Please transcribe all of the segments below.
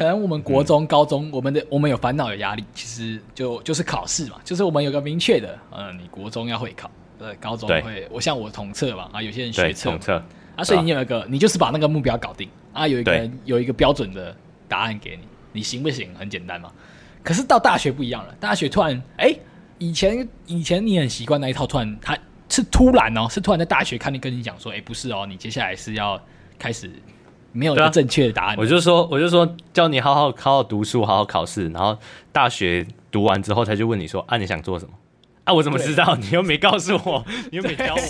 可能我们国中、嗯、高中，我们的我们有烦恼、有压力，其实就就是考试嘛，就是我们有个明确的，嗯，你国中要会考，呃，高中会，我像我统测嘛，啊，有些人学测，统测。啊，所以你有一个，你就是把那个目标搞定啊，有一个有一个标准的答案给你，你行不行？很简单嘛。可是到大学不一样了，大学突然，哎、欸，以前以前你很习惯那一套，突然他是突然哦，是突然在大学看你跟你讲说，哎、欸，不是哦，你接下来是要开始没有一个正确的答案、啊。我就说，我就说，叫你好好好好读书，好好考试，然后大学读完之后，他就问你说，啊，你想做什么？啊，我怎么知道？你又没告诉我，你又没教我。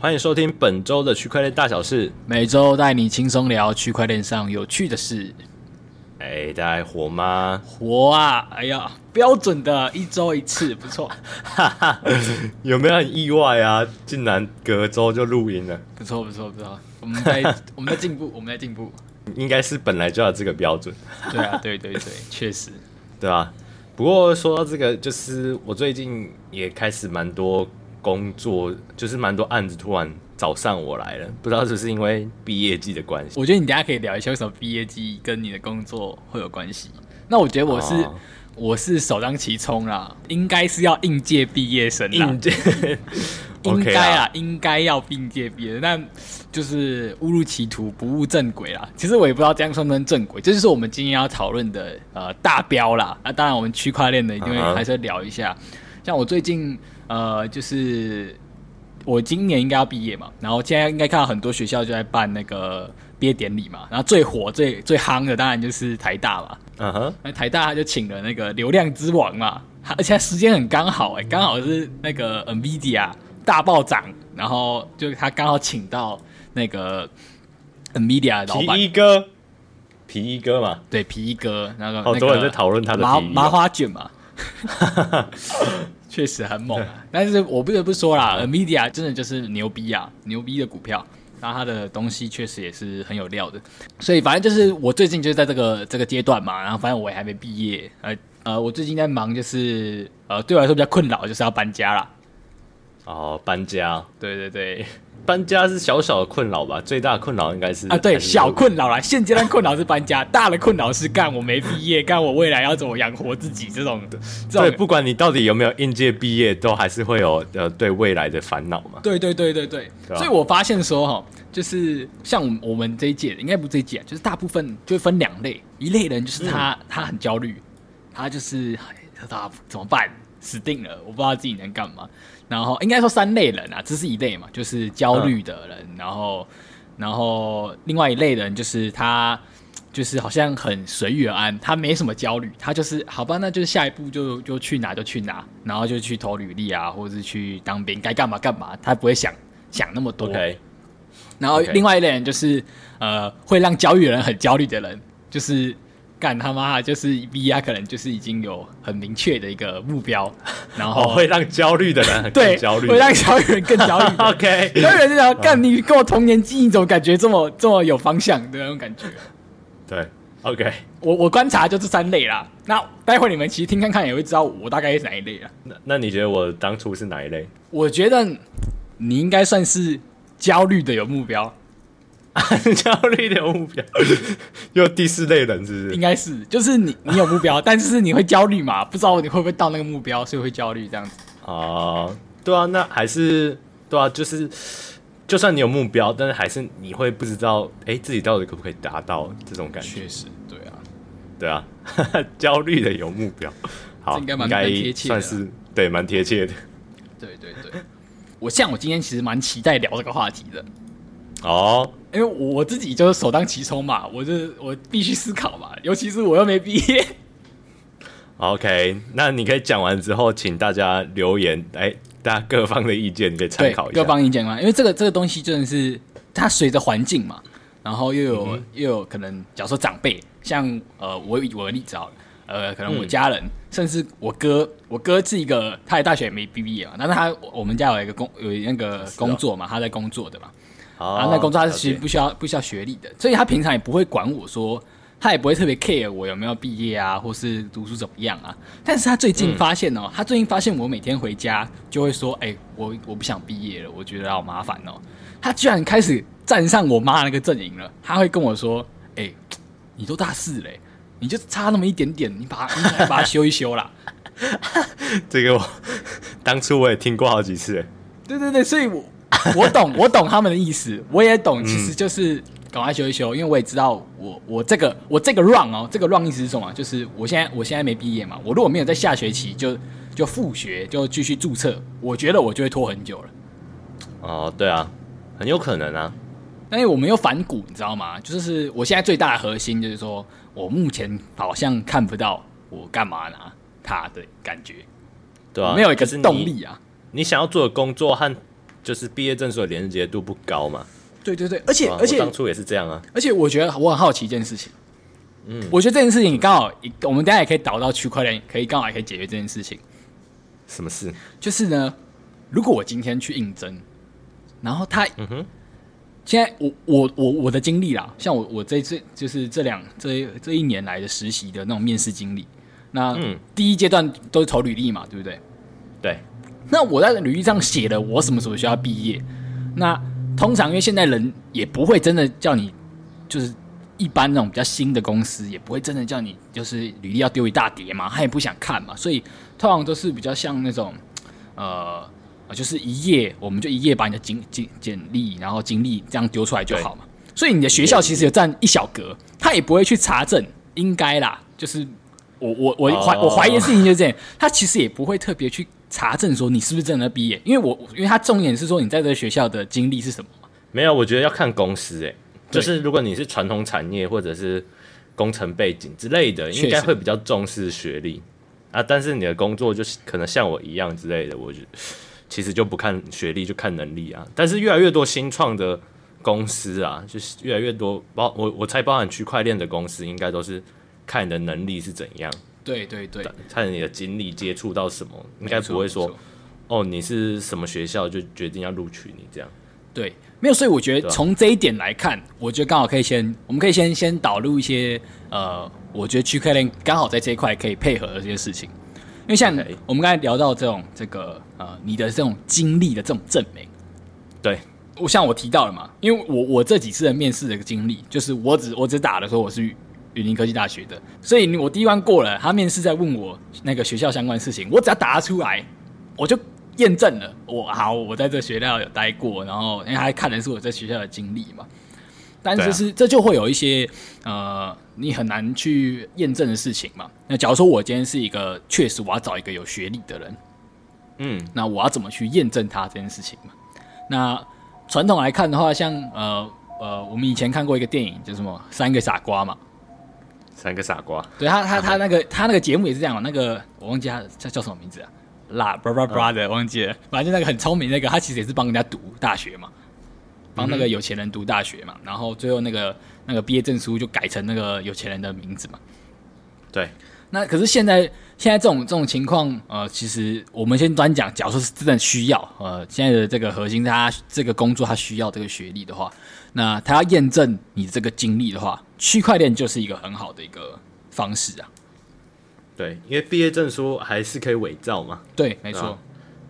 欢迎收听本周的区块链大小事，每周带你轻松聊区块链上有趣的事。哎，大家还活吗？活啊！哎呀，标准的一周一次，不错。哈哈，有没有很意外啊？竟然隔周就录音了。不错，不错，不错。我们在 我们在进步，我们在进步。应该是本来就要这个标准。对啊，对对对，确实，对啊？不过说到这个，就是我最近也开始蛮多。工作就是蛮多案子突然找上我来了，不知道是不是因为毕业季的关系。我觉得你等下可以聊一下为什么毕业季跟你的工作会有关系。那我觉得我是、哦、我是首当其冲啦，应该是要应届毕业生啦，应届 应该啊，啊应该要应届毕业，但就是误入歧途，不务正轨啦。其实我也不知道这样算不算正轨，这就是我们今天要讨论的呃大标啦。那当然，我们区块链的一定会还是要聊一下。嗯、像我最近。呃，就是我今年应该要毕业嘛，然后现在应该看到很多学校就在办那个毕业典礼嘛，然后最火、最最夯的当然就是台大嘛，嗯哼，那台大他就请了那个流量之王嘛，而且时间很刚好哎、欸，刚好是那个 NVIDIA 大暴涨，然后就他刚好请到那个 NVIDIA 的老板。皮衣哥，皮衣哥嘛，对，皮衣哥，那个好多人在讨论他的麻麻花卷嘛。确实很猛，啊，但是我不得不说啦，NVIDIA 真的就是牛逼啊，牛逼的股票，然后它的东西确实也是很有料的，所以反正就是我最近就是在这个这个阶段嘛，然后反正我也还没毕业，呃呃，我最近在忙就是呃对我来说比较困扰就是要搬家啦。哦，搬家，对对对。搬家是小小的困扰吧，最大的困扰应该是啊，对，小困扰啦。现阶段困扰是搬家，大的困扰是干我没毕业，干我未来要怎么养活自己这种的。对，不管你到底有没有应届毕业，都还是会有呃对未来的烦恼嘛。对对对对对，对所以我发现说哈，就是像我们这一届，应该不是这一届，就是大部分就会分两类，一类人就是他、嗯、他很焦虑，他就是他怎么办？死定了，我不知道自己能干嘛。然后应该说三类人啊，这是一类嘛，就是焦虑的人。嗯、然后，然后另外一类人就是他，就是好像很随遇而安，他没什么焦虑，他就是好吧，那就是下一步就就去哪就去哪，然后就去投履历啊，或者是去当兵，该干嘛干嘛，他不会想想那么多。Okay. 然后另外一类人就是呃，会让焦虑的人很焦虑的人，就是。干他妈就是 V R 可能就是已经有很明确的一个目标，然后、哦、会让焦虑的人很 焦虑，会让焦虑的人更焦虑。OK，焦虑人就想干你跟我同年纪，你怎么感觉这么这么有方向的那种感觉？对，OK，我我观察就这三类啦。那待会你们其实听看看也会知道我大概是哪一类啊。那那你觉得我当初是哪一类？我觉得你应该算是焦虑的有目标。焦虑的目标，又第四类人是不是？应该是，就是你，你有目标，但是你会焦虑嘛？不知道你会不会到那个目标，所以会焦虑这样子。哦、呃，对啊，那还是对啊，就是就算你有目标，但是还是你会不知道，哎、欸，自己到底可不可以达到这种感觉？确实，对啊，对啊，焦虑的有目标，好，应该蛮贴切的，算是对，蛮贴切的。对对对，我像我今天其实蛮期待聊这个话题的。哦，因为我自己就是首当其冲嘛，我就我必须思考嘛，尤其是我又没毕业。OK，那你可以讲完之后，请大家留言，哎，大家各方的意见你可以参考一下。各方意见嘛，因为这个这个东西真的是它随着环境嘛，然后又有、嗯、又有可能，假如说长辈，像呃我我的例子好了，呃可能我家人，嗯、甚至我哥，我哥是一个他也大学也没毕业嘛，但是他我们家有一个工有那个工作嘛，他在工作的嘛。啊，那工作他是其实不需要不需要学历的，所以他平常也不会管我说他也不会特别 care 我有没有毕业啊，或是读书怎么样啊。但是他最近发现哦，嗯、他最近发现我每天回家就会说：“哎、欸，我我不想毕业了，我觉得好麻烦哦。”他居然开始站上我妈那个阵营了。他会跟我说：“哎、欸，你都大四嘞，你就差那么一点点，你把把它修一修啦。”这个我当初我也听过好几次。对对对，所以我 我懂我懂他们的意思，我也懂，其实就是。嗯赶快修一修，因为我也知道我我这个我这个 run 哦，这个 run 意思是什么？就是我现在我现在没毕业嘛，我如果没有在下学期就就复学就继续注册，我觉得我就会拖很久了。哦，对啊，很有可能啊。但是我没有反骨，你知道吗？就是我现在最大的核心就是说我目前好像看不到我干嘛拿他的感觉，对啊，没有一个是动力啊。你想要做的工作和就是毕业证书的连接度不高嘛？对对对，而且、啊、而且当初也是这样啊。而且我觉得我很好奇一件事情，嗯，我觉得这件事情刚好，我们大家也可以导到区块链，可以刚好也可以解决这件事情。什么事？就是呢，如果我今天去应征，然后他，嗯哼，现在我我我我的经历啦，像我我这次就是这两这这一年来的实习的那种面试经历，那、嗯、第一阶段都是投履历嘛，对不对？对。那我在履历上写了我什么时候需要毕业，那。通常，因为现在人也不会真的叫你，就是一般那种比较新的公司，也不会真的叫你就是履历要丢一大叠嘛，他也不想看嘛，所以通常都是比较像那种，呃，就是一页，我们就一页把你的经经简历，然后经历这样丢出来就好嘛。所以你的学校其实有占一小格，他也不会去查证，应该啦，就是我我我怀我怀疑的事情就是这样，他其实也不会特别去。查证说你是不是真的毕业？因为我因为他重点是说你在这个学校的经历是什么？没有，我觉得要看公司诶、欸，就是如果你是传统产业或者是工程背景之类的，应该会比较重视学历啊。但是你的工作就是可能像我一样之类的，我觉得其实就不看学历，就看能力啊。但是越来越多新创的公司啊，就是越来越多包我我猜包含区块链的公司，应该都是看你的能力是怎样。对对对，看你的经历接触到什么，应该不会说哦，你是什么学校就决定要录取你这样。对，没有，所以我觉得从这一点来看，我觉得刚好可以先，我们可以先先导入一些呃，我觉得区块链刚好在这一块可以配合的这些事情，因为像我们刚才聊到这种这个呃，你的这种经历的这种证明，对。我像我提到了嘛，因为我我这几次的面试的经历，就是我只我只打的时候我是。云林科技大学的，所以我第一关过了。他面试在问我那个学校相关的事情，我只要答得出来，我就验证了。我好，我在这学校有待过，然后因为他看的是我在学校的经历嘛。但是是、啊、这就会有一些呃，你很难去验证的事情嘛。那假如说我今天是一个确实我要找一个有学历的人，嗯，那我要怎么去验证他这件事情嘛？那传统来看的话，像呃呃，我们以前看过一个电影，叫什么《三个傻瓜》嘛。三个傻瓜，对他，他他那个他那个节目也是这样，那个我忘记他叫叫什么名字啊，啦，bra bra bra 的忘记了，反正就那个很聪明那个，他其实也是帮人家读大学嘛，帮那个有钱人读大学嘛，然后最后那个那个毕业证书就改成那个有钱人的名字嘛。对，那可是现在现在这种这种情况，呃，其实我们先端讲，假如说是真的需要，呃，现在的这个核心，他这个工作他需要这个学历的话。那他要验证你这个经历的话，区块链就是一个很好的一个方式啊。对，因为毕业证书还是可以伪造嘛。对，没错，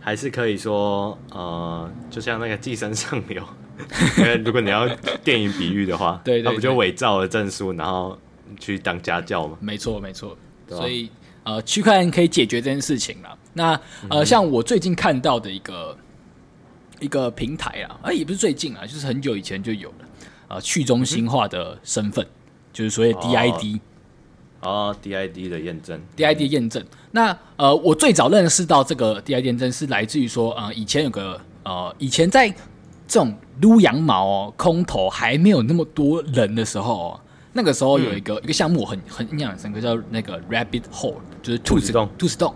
还是可以说，呃，就像那个寄生上流，因为如果你要电影比喻的话，对，对，对，他不就伪造了证书，然后去当家教吗？没错，没错。所以，呃，区块链可以解决这件事情了。那，呃，像我最近看到的一个。一个平台啊，哎，也不是最近啊，就是很久以前就有了，啊，去中心化的身份，嗯、就是所谓 DID，哦，DID 的验证，DID 验证。那呃，我最早认识到这个 DID 验证是来自于说，呃，以前有个呃，以前在这种撸羊毛哦，空投还没有那么多人的时候，哦，那个时候有一个、嗯、一个项目很很印象很深刻，叫那个 Rabbit Hole，就是兔子洞，兔子洞。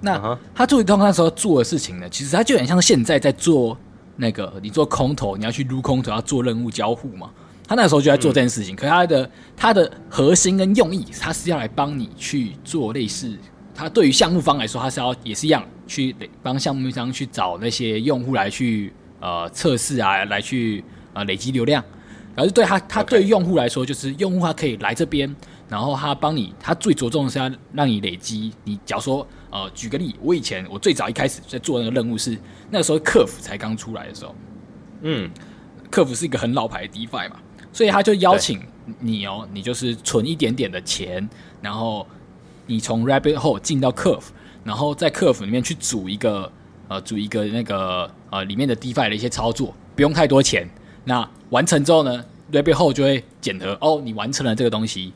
那他兔子洞那时候做的事情呢，其实他就很像现在在做那个你做空投，你要去撸空投，要做任务交互嘛。他那时候就在做这件事情，嗯、可是他的他的核心跟用意，他是要来帮你去做类似，他对于项目方来说，他是要也是一样去帮项目方去找那些用户来去呃测试啊，来去呃累积流量。而是对他，他对用户来说，就是用户他可以来这边，然后他帮你，他最着重的是要让你累积。你假如说，呃，举个例，我以前我最早一开始在做那个任务是那个时候客服才刚出来的时候，嗯，客服是一个很老牌的 DeFi 嘛，所以他就邀请你哦，你就是存一点点的钱，然后你从 Rabbit Hole 进到客服，然后在客服里面去组一个呃组一个那个呃里面的 DeFi 的一些操作，不用太多钱。那完成之后呢，Rabbit Hole 就会检核哦，你完成了这个东西，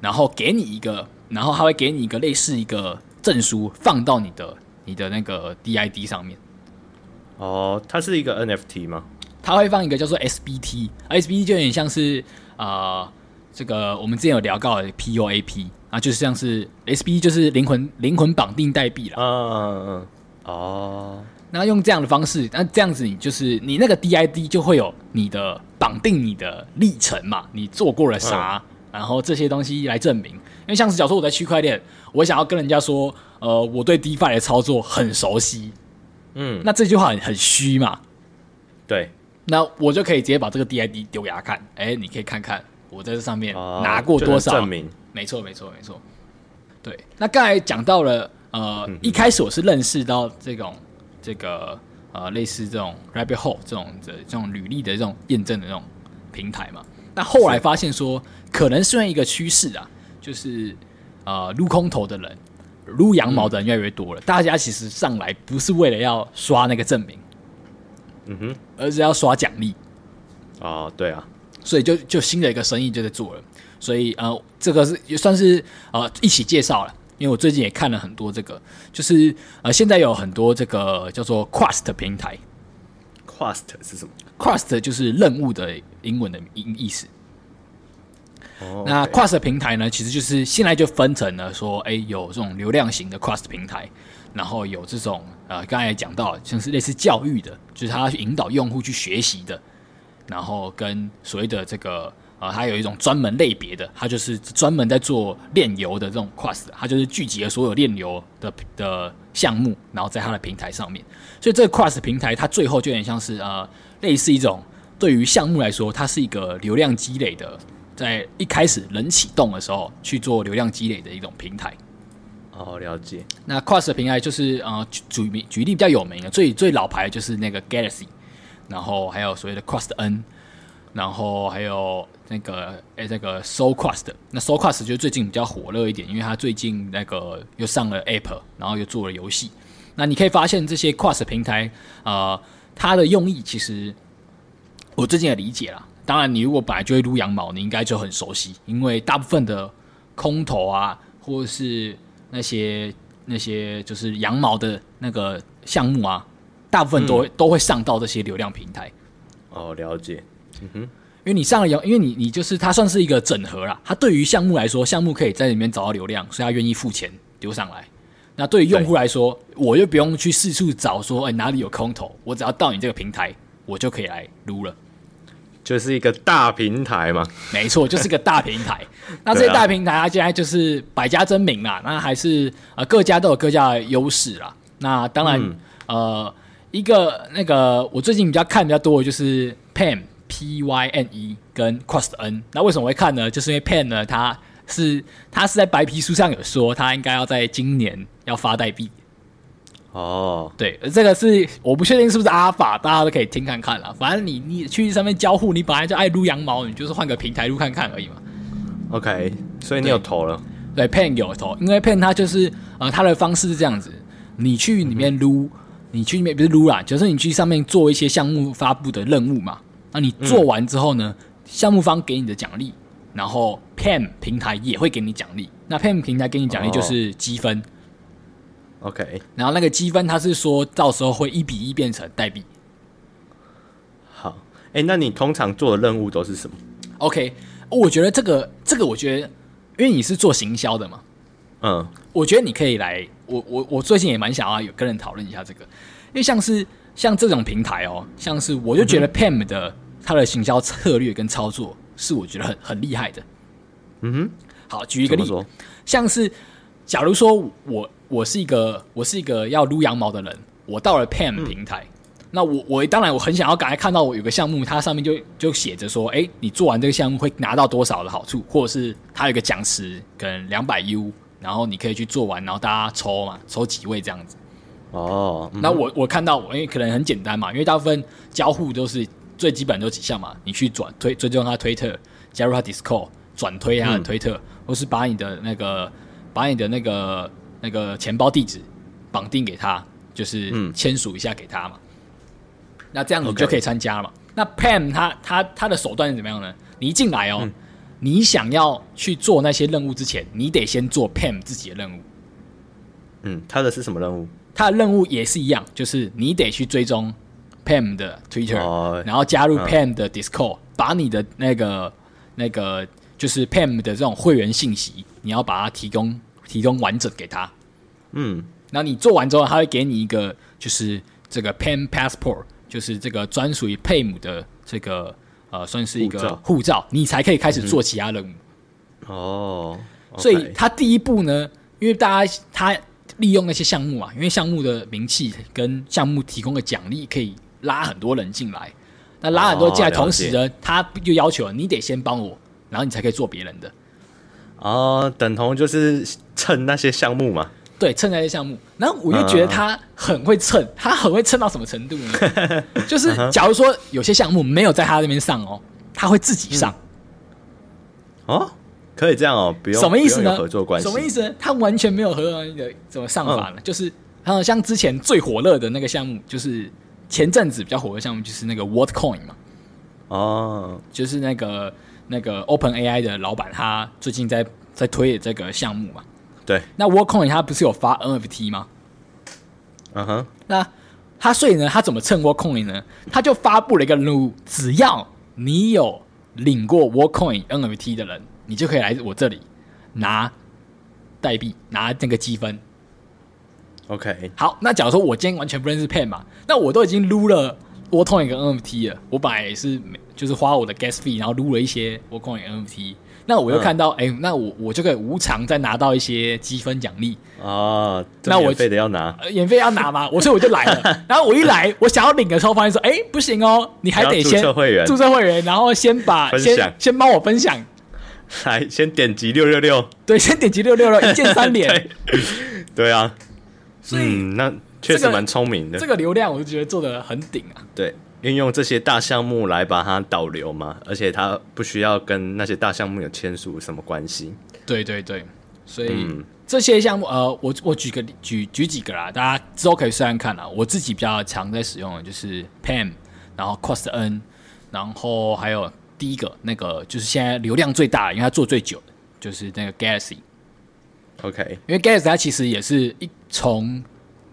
然后给你一个，然后他会给你一个类似一个证书，放到你的你的那个 DID 上面。哦，它是一个 NFT 吗？它会放一个叫做 SBT，SBT 就有点像是啊、呃，这个我们之前有聊到的 POAP 啊，就是像是 SBT 就是灵魂灵魂绑定代币了。嗯嗯嗯，哦。那用这样的方式，那这样子你就是你那个 DID 就会有你的绑定你的历程嘛，你做过了啥，嗯、然后这些东西来证明。因为像是假如说我在区块链，我想要跟人家说，呃，我对 DeFi 的操作很熟悉，嗯，那这句话很很虚嘛，对，那我就可以直接把这个 DID 丢给他看，哎，你可以看看我在这上面拿过多少证明，没错没错没错，对。那刚才讲到了，呃，嗯、一开始我是认识到这种。这个呃，类似这种 Rabbit Hole 这种的这种履历的这种验证的这种平台嘛，那后来发现说，可能是因为一个趋势啊，就是呃，撸空投的人，撸羊毛的人越来越多了。嗯、大家其实上来不是为了要刷那个证明，嗯哼，而是要刷奖励。哦，对啊，所以就就新的一个生意就在做了。所以呃，这个是也算是呃一起介绍了。因为我最近也看了很多这个，就是呃，现在有很多这个叫做 Quest 平台。Quest 是什么？Quest 就是任务的英文的音意思。Oh. 那 Quest 平台呢，其实就是现在就分成了说，哎，有这种流量型的 Quest 平台，然后有这种呃，刚才也讲到，像是类似教育的，就是他要去引导用户去学习的，然后跟所谓的这个。呃，它有一种专门类别的，它就是专门在做炼油的这种 Quest，它就是聚集了所有炼油的的项目，然后在它的平台上面。所以这个 Quest 平台，它最后就有点像是呃，类似一种对于项目来说，它是一个流量积累的，在一开始人启动的时候去做流量积累的一种平台。哦，了解。那 Quest 平台就是呃，举举举例比较有名的，最最老牌就是那个 Galaxy，然后还有所谓的 Quest N。然后还有那个诶，这个 SolQuest，那 SolQuest 就最近比较火热一点，因为它最近那个又上了 App，然后又做了游戏。那你可以发现这些 Quest 平台，呃，它的用意其实我最近也理解了。当然，你如果本来就会撸羊毛，你应该就很熟悉，因为大部分的空投啊，或者是那些那些就是羊毛的那个项目啊，大部分都会、嗯、都会上到这些流量平台。哦，了解。嗯哼，因为你上了因为你你就是它算是一个整合啦。它对于项目来说，项目可以在里面找到流量，所以他愿意付钱丢上来。那对于用户来说，我就不用去四处找说，哎，哪里有空投，我只要到你这个平台，我就可以来撸了。就是一个大平台嘛，没错，就是一个大平台。那这些大平台，啊现在就是百家争鸣啦。那还是呃各家都有各家的优势啦。那当然，嗯、呃，一个那个我最近比较看比较多的就是 Payne。P Y N E 跟 Quest N，那为什么会看呢？就是因为 Payne 呢，它是他是在白皮书上有说，他应该要在今年要发代币。哦，对，这个是我不确定是不是阿法，大家都可以听看看啦。反正你你去上面交互，你本来就爱撸羊毛，你就是换个平台撸看看而已嘛。OK，所以你有投了？对，对，Payne 有投，因为 Payne 他就是呃，它的方式是这样子，你去里面撸，嗯、你去里面不是撸啦，就是你去上面做一些项目发布的任务嘛。那你做完之后呢？项、嗯、目方给你的奖励，然后 Payne 平台也会给你奖励。那 Payne 平台给你奖励就是积分。哦、OK，然后那个积分，它是说到时候会一比一变成代币。好，哎、欸，那你通常做的任务都是什么？OK，我觉得这个这个，我觉得，因为你是做行销的嘛，嗯，我觉得你可以来，我我我最近也蛮想要有跟人讨论一下这个，因为像是。像这种平台哦，像是我就觉得 Payne 的它的行销策略跟操作是我觉得很很厉害的。嗯哼，好，举一个例子，像是假如说我我是一个我是一个要撸羊毛的人，我到了 Payne 平台，嗯、那我我当然我很想要赶快看到我有个项目，它上面就就写着说，哎，你做完这个项目会拿到多少的好处，或者是它有一个奖池，可能两百 U，然后你可以去做完，然后大家抽嘛，抽几位这样子。哦，嗯、那我我看到我，因为可能很简单嘛，因为大部分交互都是最基本就几项嘛，你去转推追踪他推特，加入他 Discord，转推他的推特，嗯、或是把你的那个把你的那个那个钱包地址绑定给他，就是签署一下给他嘛。嗯那这样子你就可以参加了嘛.那 Pam 他他他的手段是怎么样呢？你一进来哦，嗯、你想要去做那些任务之前，你得先做 Pam 自己的任务。嗯，他的是什么任务？他的任务也是一样，就是你得去追踪 Pam 的 Twitter，、哦、然后加入 Pam 的 Discord，、嗯、把你的那个那个就是 Pam 的这种会员信息，你要把它提供提供完整给他。嗯，然后你做完之后，他会给你一个就是这个 Pen Passport。就是这个专属于佩姆的这个呃，算是一个护照，你才可以开始做其他任务。哦，所以他第一步呢，因为大家他利用那些项目啊，因为项目的名气跟项目提供的奖励可以拉很多人进来。那拉很多进来，同时呢，他就要求你得先帮我，然后你才可以做别人的。哦，等同就是蹭那些项目嘛。对，蹭那些项目，然后我就觉得他很会蹭，嗯、他很会蹭到什么程度呢？就是假如说有些项目没有在他那边上哦，他会自己上。嗯、哦，可以这样哦，不用什么意思呢？合作关系什么意思呢？他完全没有合作的怎么上法呢？嗯、就是像像之前最火热的那个项目，就是前阵子比较火的项目，就是那个 WorldCoin 嘛。哦，就是那个那个 OpenAI 的老板，他最近在在推这个项目嘛。对，那 Worldcoin 他不是有发 NFT 吗？嗯哼、uh，huh. 那他所以呢，他怎么蹭 Worldcoin 呢？他就发布了一个任务，只要你有领过 Worldcoin NFT 的人，你就可以来我这里拿代币，拿那个积分。OK，好，那假如说我今天完全不认识 Pan 嘛，那我都已经撸了 Worldcoin 跟 NFT 了，我本来也是就是花我的 Gas fee，然后撸了一些 Worldcoin NFT。那我又看到，哎、嗯。欸，那我我就可以无偿再拿到一些积分奖励。啊。那我非得要拿，免费要拿吗？我所以我就来了。然后我一来，我想要领的时候，发现说，哎、欸，不行哦，你还得先注册会员，注册会员，然后先把先先帮我分享，来先点击六六六，对，先点击六六六，一键三连。对，对啊，所以、嗯、那确实蛮聪明的、这个，这个流量我就觉得做的很顶啊，对。运用这些大项目来把它导流嘛，而且它不需要跟那些大项目有签署什么关系。对对对，所以、嗯、这些项目，呃，我我举个举举几个啦，大家之后可以试试看啦。我自己比较常在使用的就是 Pam，然后 Cost N，然后还有第一个那个就是现在流量最大，因为它做最久的，就是那个 Galaxy。OK，因为 Galaxy 它其实也是一从，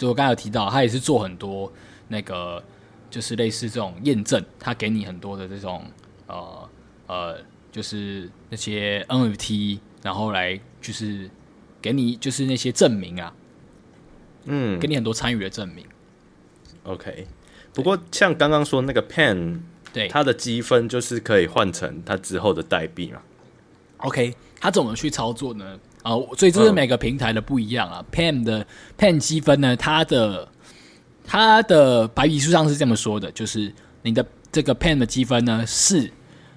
就我刚才有提到，他也是做很多那个。就是类似这种验证，他给你很多的这种呃呃，就是那些 NFT，然后来就是给你就是那些证明啊，嗯，给你很多参与的证明。OK，不过像刚刚说那个 Pen，对，它的积分就是可以换成它之后的代币嘛。OK，它怎么去操作呢？啊、呃，所以这是每个平台的不一样啊。嗯、Pam 的 Pam 积分呢，它的它的白皮书上是这么说的，就是你的这个 Pam 的积分呢是，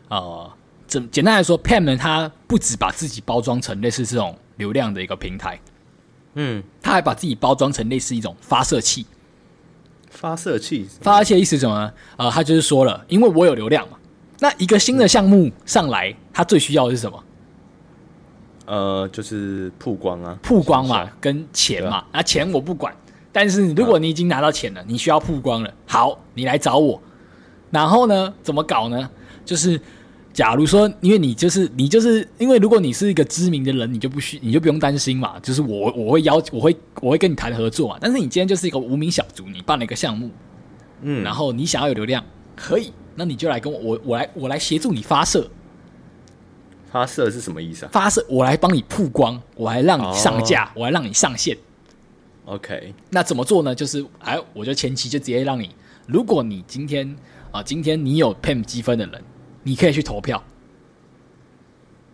呃，简简单来说，Pam 呢它不只把自己包装成类似这种流量的一个平台，嗯，它还把自己包装成类似一种发射器。发射器，发射器的意思是什么呢？呃，他就是说了，因为我有流量嘛，那一个新的项目上来，它最需要的是什么？呃，就是曝光啊，曝光嘛，跟钱嘛，啊、钱我不管。但是如果你已经拿到钱了，你需要曝光了，好，你来找我。然后呢，怎么搞呢？就是假如说，因为你就是你就是因为如果你是一个知名的人，你就不需你就不用担心嘛。就是我我会邀我会我会跟你谈合作嘛。但是你今天就是一个无名小卒，你办了一个项目，嗯，然后你想要有流量，可以，那你就来跟我我我来我来协助你发射。发射是什么意思啊？发射，我来帮你曝光，我来让你上架，哦、我来让你上线。OK，那怎么做呢？就是哎，我就前期就直接让你，如果你今天啊，今天你有 Pam 积分的人，你可以去投票。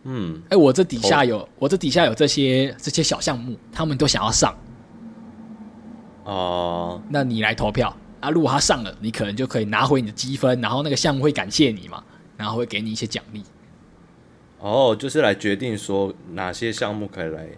嗯，哎，我这底下有，我这底下有这些这些小项目，他们都想要上。哦，那你来投票，啊，如果他上了，你可能就可以拿回你的积分，然后那个项目会感谢你嘛，然后会给你一些奖励。哦，就是来决定说哪些项目可以来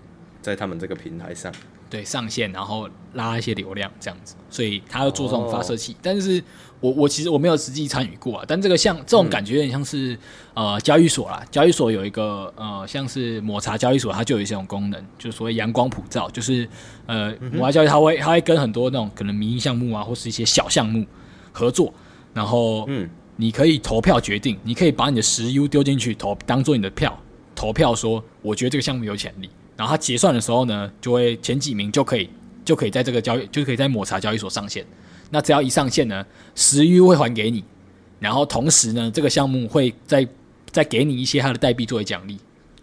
在他们这个平台上。对，上线，然后拉一些流量这样子，所以他要做这种发射器。Oh. 但是我我其实我没有实际参与过啊，但这个像这种感觉有点像是、嗯、呃交易所啦，交易所有一个呃像是抹茶交易所，它就有一些种功能，就是所谓阳光普照，就是呃抹茶交易它会它会跟很多那种可能民营项目啊，或是一些小项目合作，然后嗯，你可以投票决定，你可以把你的十 U 丢进去投，当做你的票投票，说我觉得这个项目有潜力。然后他结算的时候呢，就会前几名就可以就可以在这个交易就可以在抹茶交易所上线。那只要一上线呢，十 U 会还给你，然后同时呢，这个项目会再再给你一些它的代币作为奖励。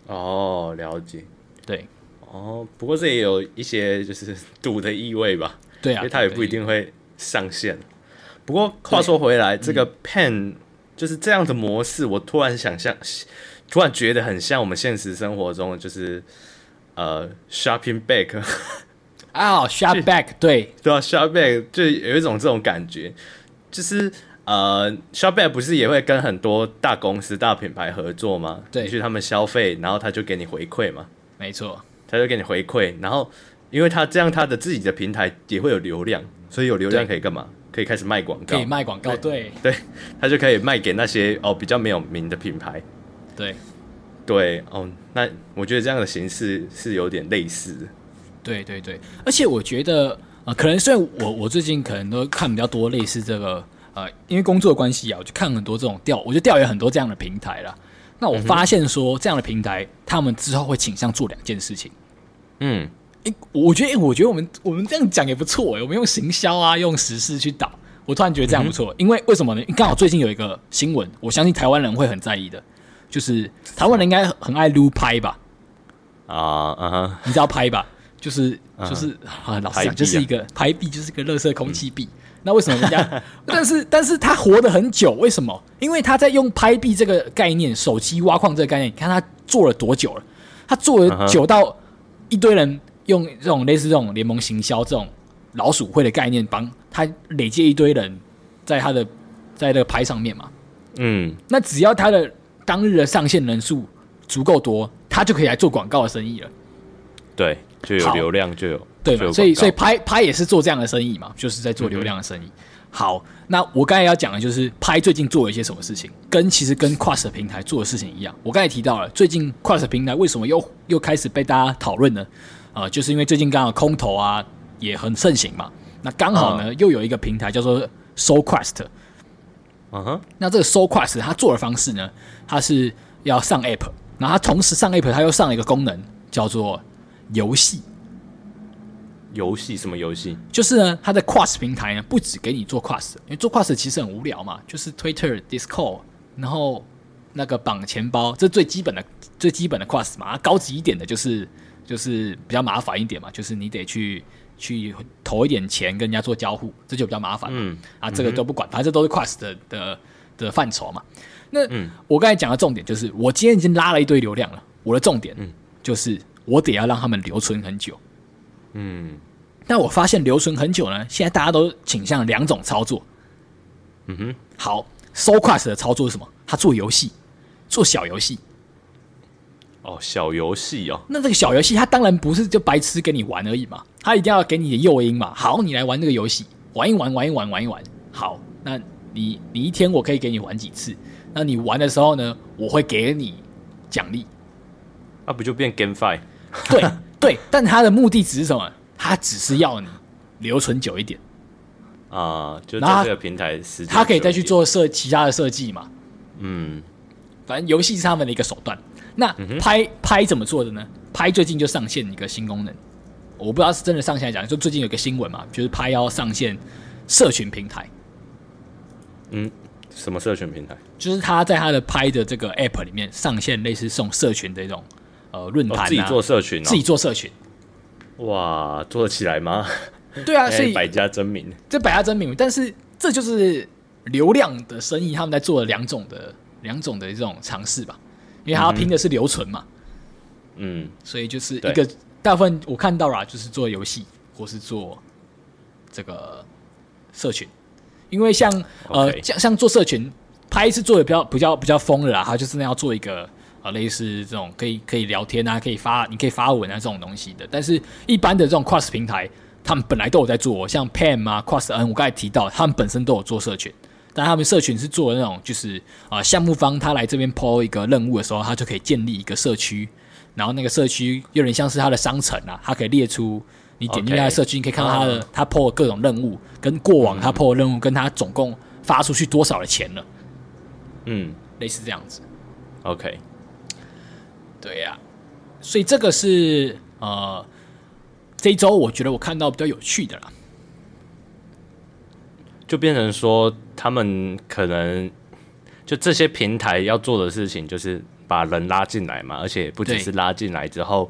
哦，了解。对。哦，不过这也有一些就是赌的意味吧？对啊，因为它也不一定会上线。不过话说回来，这个 Pen 就是这样的模式，我突然想象，突然觉得很像我们现实生活中的就是。呃、uh,，shopping bag 啊、oh,，shop bag，对对啊，shop bag 就有一种这种感觉，就是呃、uh,，shop bag 不是也会跟很多大公司、大品牌合作吗？对，去他们消费，然后他就给你回馈嘛。没错，他就给你回馈，然后因为他这样，他的自己的平台也会有流量，所以有流量可以干嘛？可以开始卖广告，可以卖广告，对对，他就可以卖给那些哦比较没有名的品牌，对。对哦，那我觉得这样的形式是有点类似的。对对对，而且我觉得呃，可能虽然我我最近可能都看比较多类似这个呃，因为工作的关系啊，我就看很多这种调，我就调研很多这样的平台啦。那我发现说，这样的平台，他们之后会倾向做两件事情。嗯，诶，我觉得，我觉得我们我们这样讲也不错诶，我们用行销啊，用时事去导，我突然觉得这样不错。嗯、因为为什么呢？刚好最近有一个新闻，我相信台湾人会很在意的。就是台湾人应该很爱撸拍吧？啊，嗯哼，你知道拍吧？就是 就是啊，老实讲，就是一个拍币，就是一个乐色空气币。那为什么人家？但是但是他活得很久，为什么？因为他在用拍币这个概念，手机挖矿这个概念，你看他做了多久了？他做了久到一堆人用这种类似这种联盟行销这种老鼠会的概念，帮他累积一堆人在他的在这个拍上面嘛。嗯，那只要他的。当日的上线人数足够多，他就可以来做广告的生意了。对，就有流量，就有对嘛？所以，所以拍拍也是做这样的生意嘛，就是在做流量的生意。嗯、好，那我刚才要讲的就是拍最近做了一些什么事情，跟其实跟 Quast 平台做的事情一样。我刚才提到了，最近 Quast 平台为什么又又开始被大家讨论呢？啊、呃，就是因为最近刚好空投啊也很盛行嘛。那刚好呢，嗯、又有一个平台叫做 SoQuest。嗯哼，那这个 SoQuest 它做的方式呢，它是要上 App，然后它同时上 App，它又上了一个功能叫做游戏。游戏什么游戏？就是呢，它的 Quast 平台呢，不止给你做 Quast，因为做 Quast 其实很无聊嘛，就是 Twitter、Discord，然后那个绑钱包，这最基本的最基本的 Quast 嘛。高级一点的就是就是比较麻烦一点嘛，就是你得去。去投一点钱跟人家做交互，这就比较麻烦。嗯啊，这个都不管，反正都是 Quest 的的的范畴嘛。那、嗯、我刚才讲的重点就是，我今天已经拉了一堆流量了。我的重点就是，我得要让他们留存很久。嗯，但我发现留存很久呢，现在大家都倾向两种操作。嗯哼，好，SoQuest 的操作是什么？他做游戏，做小游戏。哦，小游戏哦，那这个小游戏，它当然不是就白痴跟你玩而已嘛，它一定要给你的诱因嘛。好，你来玩这个游戏，玩一玩，玩一玩，玩一玩。好，那你你一天我可以给你玩几次？那你玩的时候呢，我会给你奖励。那、啊、不就变 GameFi？对 对，但它的目的只是什么？它只是要你留存久一点啊，就在这个平台时间，它可以再去做设其他的设计嘛。嗯，反正游戏是他们的一个手段。那拍拍怎么做的呢？拍最近就上线一个新功能，我不知道是真的上线来讲，就最近有个新闻嘛，就是拍要上线社群平台。嗯，什么社群平台？就是他在他的拍的这个 app 里面上线类似这种社群的一种呃论坛、啊哦，自己做社群、哦，自己做社群。哇，做得起来吗？对啊，所以百家争鸣，这百家争鸣，但是这就是流量的生意，他们在做的两种的两种的这种尝试吧。因为他要拼的是留存嘛，嗯，所以就是一个大部分我看到了，就是做游戏或是做这个社群，因为像呃像像做社群拍是做的比较比较比较疯的啦，他就是那要做一个啊类似这种可以可以聊天啊，可以发你可以发文啊这种东西的。但是一般的这种 Quast 平台，他们本来都有在做，像 Pam 啊 Quast N，我刚才提到他们本身都有做社群，但他们社群是做的那种就是啊、呃、项目方他来这边 PO 一个任务的时候，他就可以建立一个社区，然后那个社区有点像是他的商城啊，他可以列出。你点进他的社区，你可以看到他的、uh, 他 PO 的各种任务，跟过往他 PO 的任务，跟他总共发出去多少的钱了。嗯，类似这样子。OK，对呀、啊，所以这个是呃，这一周我觉得我看到比较有趣的啦，就变成说他们可能就这些平台要做的事情，就是把人拉进来嘛，而且不只是拉进来之后。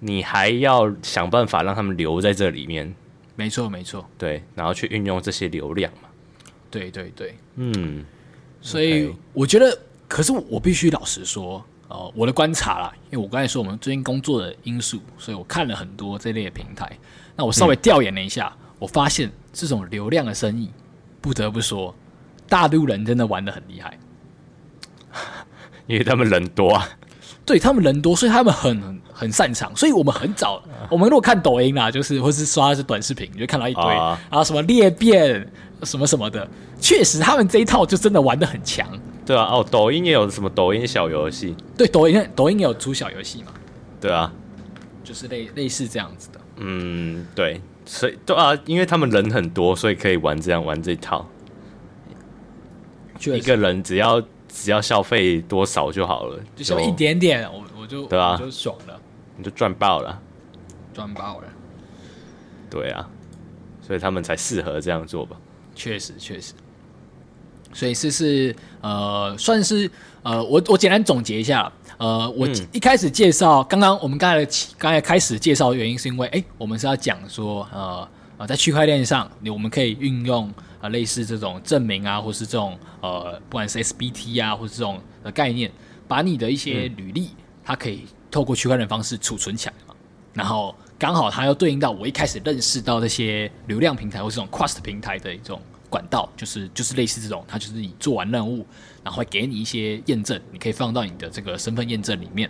你还要想办法让他们留在这里面，没错没错，对，然后去运用这些流量嘛，对对对，嗯，所以我觉得，可是我必须老实说，呃，我的观察啦，因为我刚才说我们最近工作的因素，所以我看了很多这类的平台，那我稍微调研了一下，嗯，我发现这种流量的生意，不得不说，大陆人真的玩的很厉害，因为他们人多啊。对他们人多，所以他们很很擅长。所以我们很早，我们如果看抖音啦，就是或是刷的是短视频，你就看到一堆啊，什么裂变什么什么的。确实，他们这一套就真的玩的很强。对啊，哦，抖音也有什么抖音小游戏？对，抖音抖音也有出小游戏嘛？对啊，就是类类似这样子的。嗯，对，所以对啊，因为他们人很多，所以可以玩这样玩这一套。一个人只要。只要消费多少就好了，就消费一点点，我我就对啊，就爽了，你就赚爆了，赚爆了，对啊，所以他们才适合这样做吧？确实确实，所以是是呃，算是呃，我我简单总结一下，呃，我一开始介绍，刚刚我们刚才刚才开始介绍的原因是因为，哎，我们是要讲说，呃呃，在区块链上，你我们可以运用。啊，类似这种证明啊，或是这种呃，不管是 SBT 啊，或是这种的概念，把你的一些履历，它可以透过区块链方式储存起来嘛。然后刚好它又对应到我一开始认识到那些流量平台或是这种 Quest 平台的一种管道，就是就是类似这种，它就是你做完任务，然后会给你一些验证，你可以放到你的这个身份验证里面。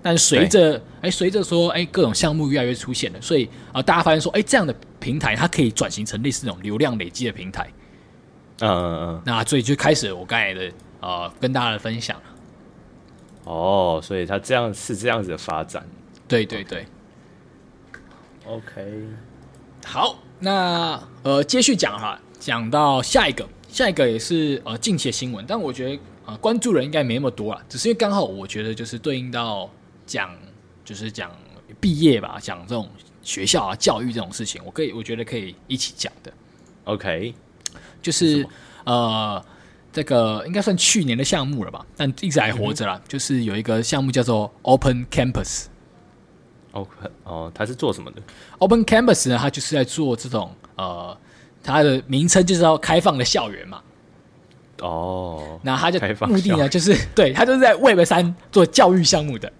但随着哎，随着说哎，各种项目越来越出现了，所以啊、呃，大家发现说哎，这样的平台它可以转型成类似这种流量累积的平台。嗯嗯嗯。那所以就开始我刚才的呃，跟大家的分享。哦，所以它这样是这样子的发展。对对对。OK。好，那呃，继续讲哈，讲到下一个，下一个也是呃近期的新闻，但我觉得呃关注人应该没那么多了，只是因为刚好我觉得就是对应到。讲就是讲毕业吧，讲这种学校啊、教育这种事情，我可以，我觉得可以一起讲的。OK，就是呃，这个应该算去年的项目了吧，但一直还活着啦。嗯、就是有一个项目叫做 Open Campus。Open 哦，它是做什么的？Open Campus 呢，它就是在做这种呃，它的名称就是要开放的校园嘛。哦，那它就目的呢，就是对，它就是在 Web 三做教育项目的。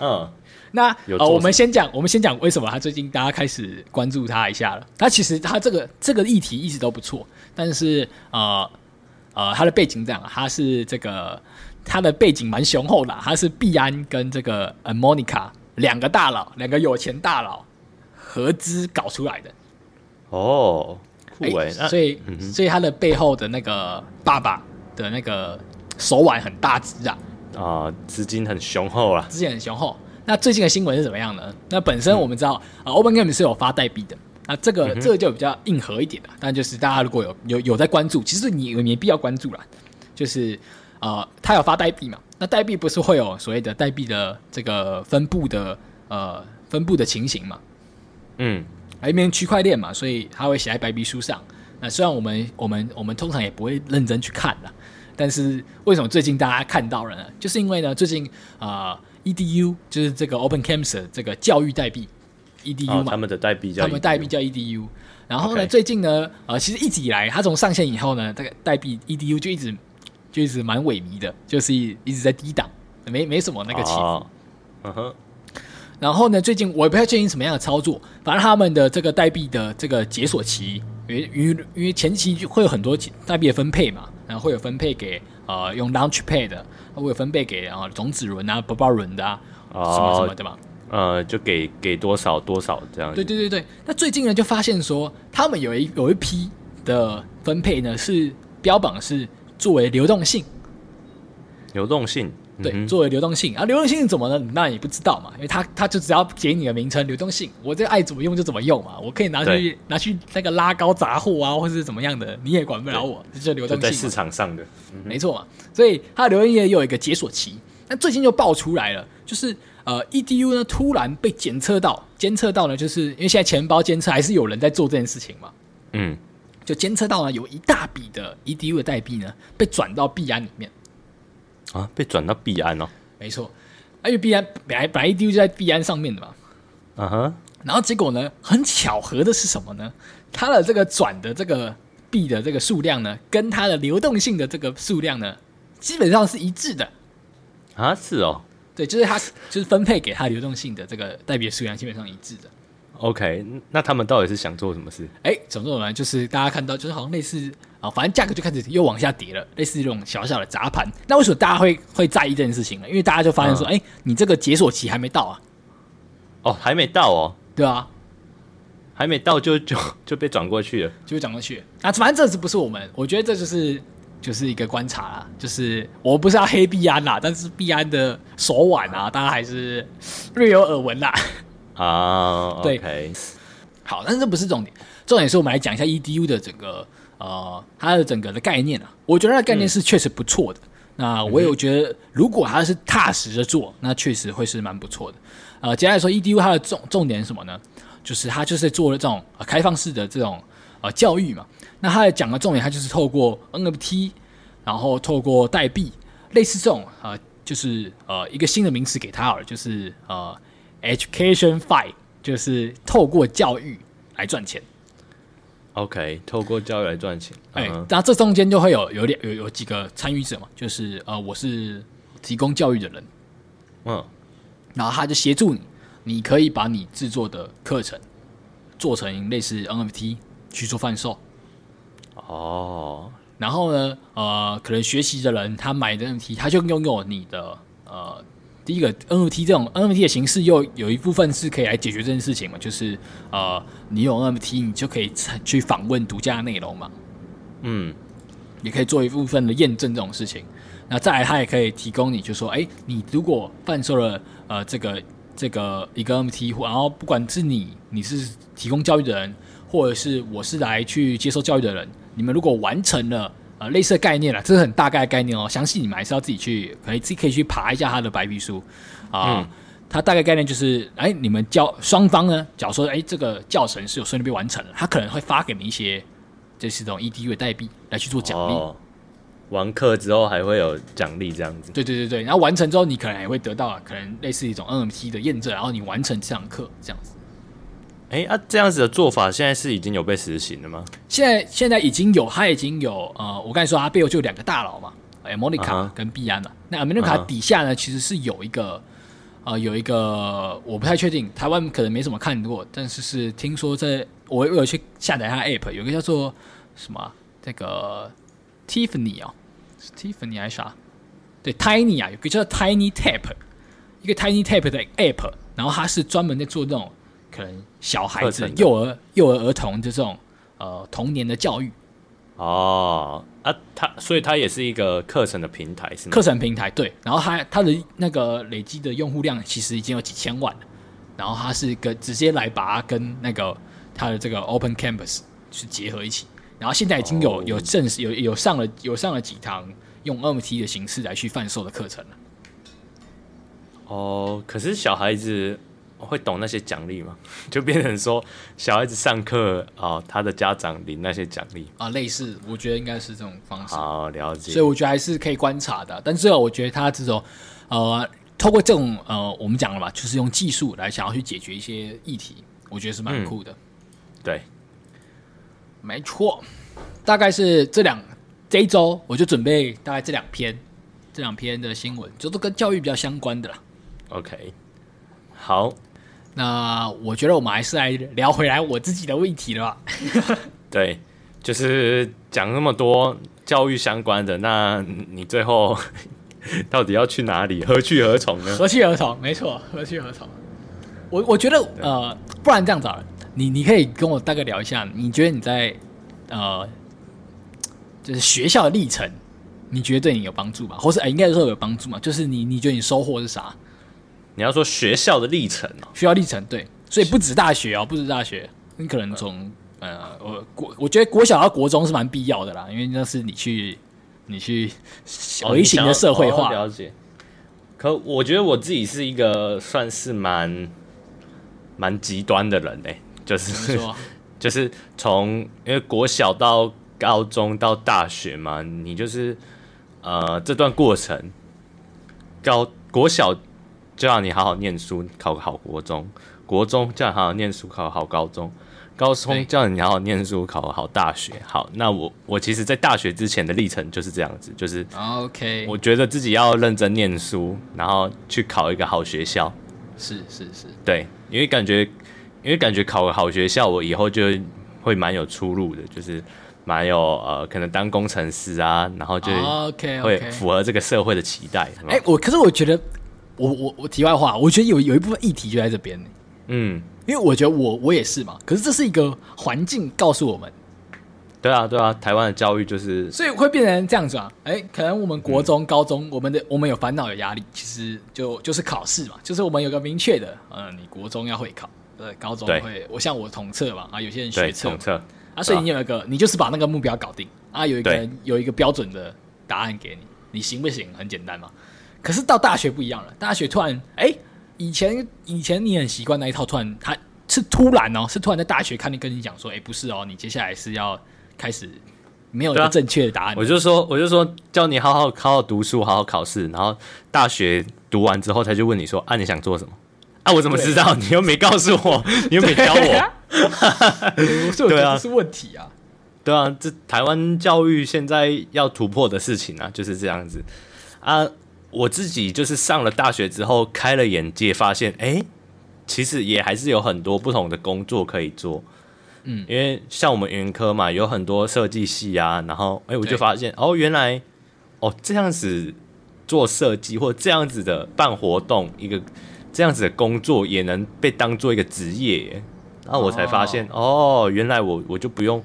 嗯，那呃，我们先讲，我们先讲为什么他最近大家开始关注他一下了。他其实他这个这个议题一直都不错，但是呃呃，他的背景这样，他是这个他的背景蛮雄厚的，他是毕安跟这个呃 Monica 两个大佬，两个有钱大佬合资搞出来的。哦，酷欸，欸，所以，嗯，所以他的背后的那个爸爸的那个手腕很大只啊。啊，资金很雄厚啊，资金很雄厚。那最近的新闻是怎么样呢？那本身我们知道、嗯、啊，Open Game 是有发代币的。那这个、嗯、这个就比较硬核一点的。但就是大家如果有有有在关注，其实你也没必要关注啦。就是啊，他、呃、有发代币嘛？那代币不是会有所谓的代币的这个分布的呃分布的情形嘛？嗯，因为区块链嘛，所以他会写在白皮书上。那虽然我们我们我们通常也不会认真去看的。但是为什么最近大家看到了呢？就是因为呢，最近啊、呃，EDU 就是这个 Open Campus 这个教育代币 EDU 嘛、哦，他们的代币叫他们代币叫 EDU。然后呢.最近呢，呃，其实一直以来，它从上线以后呢，这个代币 EDU 就一直就一直蛮萎靡的，就是一直在低档，没没什么那个起伏。嗯、哦、哼。然后呢，最近我也不太确定什么样的操作，反正他们的这个代币的这个解锁期因为因为因为前期就会有很多代币的分配嘛，然后会有分配给呃用 Launchpad 的，会有分配给啊种子轮啊、宝宝轮的啊，哦、什么什么对吧？呃，就给给多少多少这样子。对对对对，那最近呢就发现说，他们有一有一批的分配呢是标榜是作为流动性，流动性。对，作为流动性啊，流动性怎么呢？那也不知道嘛，因为他他就只要给你的名称流动性，我这爱怎么用就怎么用嘛，我可以拿去拿去那个拉高杂货啊，或是怎么样的，你也管不了我，这就流动性在市场上的，嗯、没错嘛。所以它的流动性也有一个解锁期，那最近就爆出来了，就是呃，EDU 呢突然被检测到，监测到呢，就是因为现在钱包监测还是有人在做这件事情嘛，嗯，就监测到了有一大笔的 EDU 的代币呢被转到币安里面。啊，被转到币安哦，没错，因为币安本来本来 EDU 就在币安上面的嘛，嗯哼，然后结果呢，很巧合的是什么呢？它的这个转的这个币的这个数量呢，跟它的流动性的这个数量呢，基本上是一致的。啊，是哦，对，就是它就是分配给它流动性的这个代币数量基本上一致的。OK，那他们到底是想做什么事？哎，怎么做呢？就是大家看到，就是好像类似啊，反正价格就开始又往下跌了，类似这种小小的砸盘。那为什么大家会会在意这件事情呢？因为大家就发现说，哎、嗯，你这个解锁期还没到啊。哦，还没到哦。对啊，还没到就就就被转过去了，就被转过去了。啊，反正这次不是我们？我觉得这就是就是一个观察啦。就是我不是要黑币安啦，但是币安的手腕啊，大家还是略有耳闻啦。啊，uh. 对，好，但是这不是重点，重点是我们来讲一下 EDU 的整个呃它的整个的概念啊，我觉得它的概念是确实不错的。嗯、那我有觉得，如果它是踏实的做，那确实会是蛮不错的。呃，接下来说 EDU 它的重重点是什么呢？就是它就是做了这种、呃、开放式的这种呃教育嘛。那它的讲的重点，它就是透过 NFT，然后透过代币，类似这种呃，就是呃一个新的名词给它了，就是呃。EducationFi 就是透过教育来赚钱。OK，透过教育来赚钱。哎、uh 那这中间就会有有两有有几个参与者嘛，就是呃，我是提供教育的人，嗯、uh，huh. 然后他就协助你，你可以把你制作的课程做成类似 NFT 去做贩售。哦，oh. 然后呢，呃，可能学习的人他买的 NFT，他就拥有你的呃。第一个 NFT 这种 NFT 的形式，又有一部分是可以来解决这件事情嘛，就是呃，你有 NFT，你就可以去访问独家内容嘛，嗯，也可以做一部分的验证这种事情。那再来，它也可以提供你，就说，哎，你如果贩售了呃这个这个一个 NFT，然后不管是你你是提供教育的人，或者是我是来去接受教育的人，你们如果完成了。呃，类似的概念啦，这是很大概的概念哦。详细你们还是要自己去，可以自己可以去爬一下他的白皮书啊。嗯、大概概念就是，哎，你们教双方呢，假如说，哎，这个教程是有顺利被完成了，他可能会发给你一些，就是这种 EDU 的代币来去做奖励。哦、完课之后还会有奖励这样子。对对对对，然后完成之后，你可能也会得到可能类似一种 N M T 的验证，然后你完成这堂课这样子。哎啊，这样子的做法现在是已经有被实行了吗？现在现在已经有，他已经有呃，我刚才说他背后就有两个大佬嘛，哎，Monica 跟币安了。Uh huh. 那 Monica 底下呢，其实是有一个呃，有一个我不太确定，台湾可能没怎么看过，但是是听说在我有去下载他 App，有个叫做什么这个 Tiffany 哦，是 Tiffany 还是啥？对，Tiny 啊，有个叫 Tiny Tap，一个 Tiny Tap 的 App，然后它是专门在做这种。可能小孩子、幼儿、幼儿儿童的这种呃童年的教育哦啊，它所以它也是一个课程的平台，是吗？课程平台对，然后它它的那个累积的用户量其实已经有几千万了，然后它是跟直接来把它跟那个它的这个 Open Campus 去结合一起，然后现在已经有、哦、有正式有有上了有上了几堂用 NFT 的形式来去贩售的课程了。哦，可是小孩子。会懂那些奖励吗？就变成说小孩子上课啊，他的家长领那些奖励啊，类似，我觉得应该是这种方式。好，了解。所以我觉得还是可以观察的，但是我觉得他这种呃，透过这种呃，我们讲了嘛，就是用技术来想要去解决一些议题，我觉得是蛮酷的。嗯、对，没错，大概是这两这一周，我就准备大概这两篇这两篇的新闻，就都跟教育比较相关的啦。OK，好。那我觉得我们还是来聊回来我自己的问题了吧。对，就是讲那么多教育相关的，那你最后 到底要去哪里？何去何从呢？何去何从？没错，何去何从？我我觉得呃，不然这样子啊，你你可以跟我大概聊一下，你觉得你在呃，就是学校的历程，你觉得对你有帮助吗？或是哎、欸，应该说有帮助嘛？就是你你觉得你收获是啥？你要说学校的历程哦，学校历程对，所以不止大学哦，不止大学，你可能从呃，我国我觉得国小到国中是蛮必要的啦，因为那是你去你去微型的社会化、哦、了解。可我觉得我自己是一个算是蛮。蛮极端的人嘞、欸，就是 就是从因为国小到高中到大学嘛，你就是呃这段过程，高国小就让你好好念书，考个好国中；国中叫你好好念书，考个好高中；高中叫你好好念书，考个好大学。好，那我我其实，在大学之前的历程就是这样子，就是 OK，我觉得自己要认真念书，然后去考一个好学校。是是是，对，因为感觉，因为感觉考个好学校，我以后就会蛮有出路的，就是蛮有呃，可能当工程师啊，然后就会符合这个社会的期待。哎、欸，我可是我觉得，我我我题外话，我觉得有有一部分议题就在这边，嗯，因为我觉得我我也是嘛，可是这是一个环境告诉我们。对啊，对啊，台湾的教育就是，所以会变成这样子啊。哎，可能我们国中、嗯、高中，我们的我们有烦恼、有压力，其实就就是考试嘛，就是我们有个明确的，呃，你国中要会考，呃，高中会，我像我统测嘛，啊，有些人学测，统测啊，所以你有一个，你就是把那个目标搞定啊，有一个有一个标准的答案给你，你行不行？很简单嘛。可是到大学不一样了，大学突然，哎，以前以前你很习惯那一套，突然他是突然哦，是突然在大学看你跟你讲说，哎，不是哦，你接下来是要。开始没有一个正确的答案，啊，我就说，我就说，叫你好好好好读书，好好考试，然后大学读完之后，他就问你说：“啊，你想做什么？”啊，我怎么知道？你又没告诉我，你又没教我。对啊，是问题啊。对啊，这台湾教育现在要突破的事情啊，就是这样子啊。我自己就是上了大学之后，开了眼界，发现，哎，其实也还是有很多不同的工作可以做。嗯，因为像我们云科嘛，有很多设计系啊，然后哎，我就发现哦，原来哦这样子做设计或这样子的办活动，一个这样子的工作也能被当做一个职业，然后我才发现哦，哦，原来我我就不用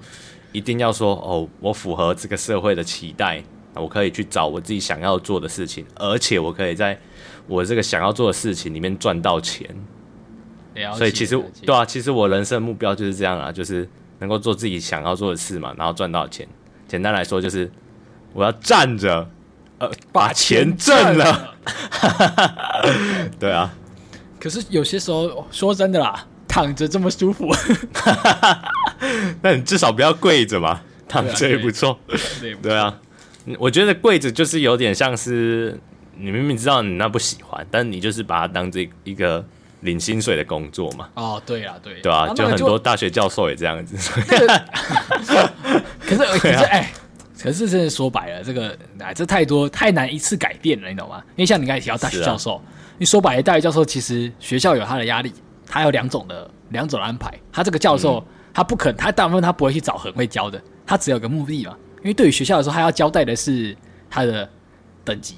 一定要说哦，我符合这个社会的期待，我可以去找我自己想要做的事情，而且我可以在我这个想要做的事情里面赚到钱。所以其实对啊，其实我人生目标就是这样啊，就是能够做自己想要做的事嘛，然后赚到钱。简单来说就是我要站着，呃，把钱挣了。对啊。可是有些时候说真的啦，躺着这么舒服。那你至少不要跪着嘛，躺着也不错。对啊，我觉得跪着就是有点像是你明明知道你那不喜欢，但你就是把它当这一个。领薪水的工作嘛？哦，对啊，对，对啊，就很多大学教授也这样子。可是，可是，哎，可是真的说白了，这个哎，这太多太难一次改变了，你懂吗？因为像你刚才提到大学教授，你说白了，大学教授其实学校有他的压力，他有两种的两种的安排。他这个教授，他不可能，他大部分他不会去找很会教的，他只有个目的嘛。因为对于学校来说，他要交代的是他的等级，